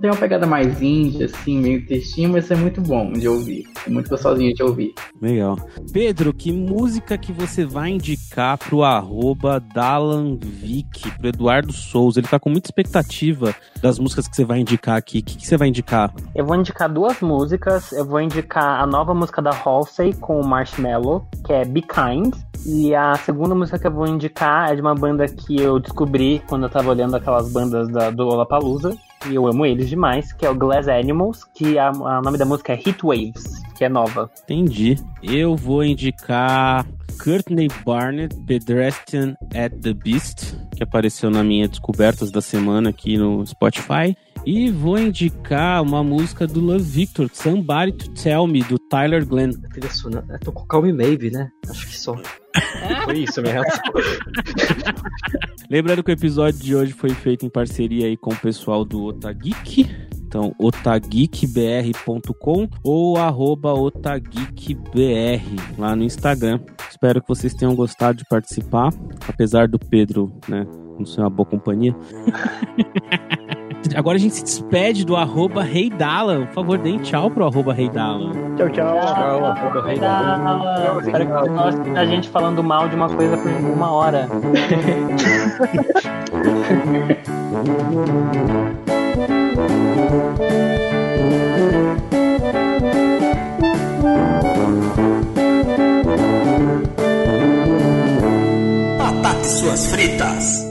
D: tem uma pegada mais índia, assim, meio textinho, mas é muito bom de ouvir. É muito gostosinho de ouvir.
B: Legal. Pedro, que música que você vai indicar pro arroba Dalanvic, pro Eduardo Souza? Ele tá com muita expectativa das músicas que você vai indicar aqui. O que, que você vai indicar?
A: Eu vou indicar duas músicas. Eu vou indicar a nova música da Halsey com o Marshmello, que é Be Kind. E a segunda música que eu vou indicar é de uma banda que eu descobri quando eu tava olhando aquelas bandas da, do Lollapalooza, e eu amo eles demais, que é o Glass Animals, que a, a nome da música é Heat Waves, que é nova.
B: Entendi. Eu vou indicar Courtney Barnett, Pedestrian at the Beast, que apareceu na minha Descobertas da Semana aqui no Spotify. E vou indicar uma música do Love Victor, Somebody to Tell Me, do Tyler Glenn.
C: Trilha sonora. É, tô com Calm Me Maybe, né? Acho que só. Foi isso, minha reação.
B: Lembrando que o episódio de hoje foi feito em parceria aí com o pessoal do Otageek. Então, otageekbr.com ou arroba otageekbr lá no Instagram. Espero que vocês tenham gostado de participar, apesar do Pedro, né, não ser uma boa companhia. Agora a gente se despede do arroba Rei Dala. Por favor, deem tchau pro arroba Rei Dala.
E: Tchau, tchau.
C: Tchau, arroba Rei Dala.
A: Espero que a gente falando mal de uma coisa por uma hora.
F: Batata e suas fritas.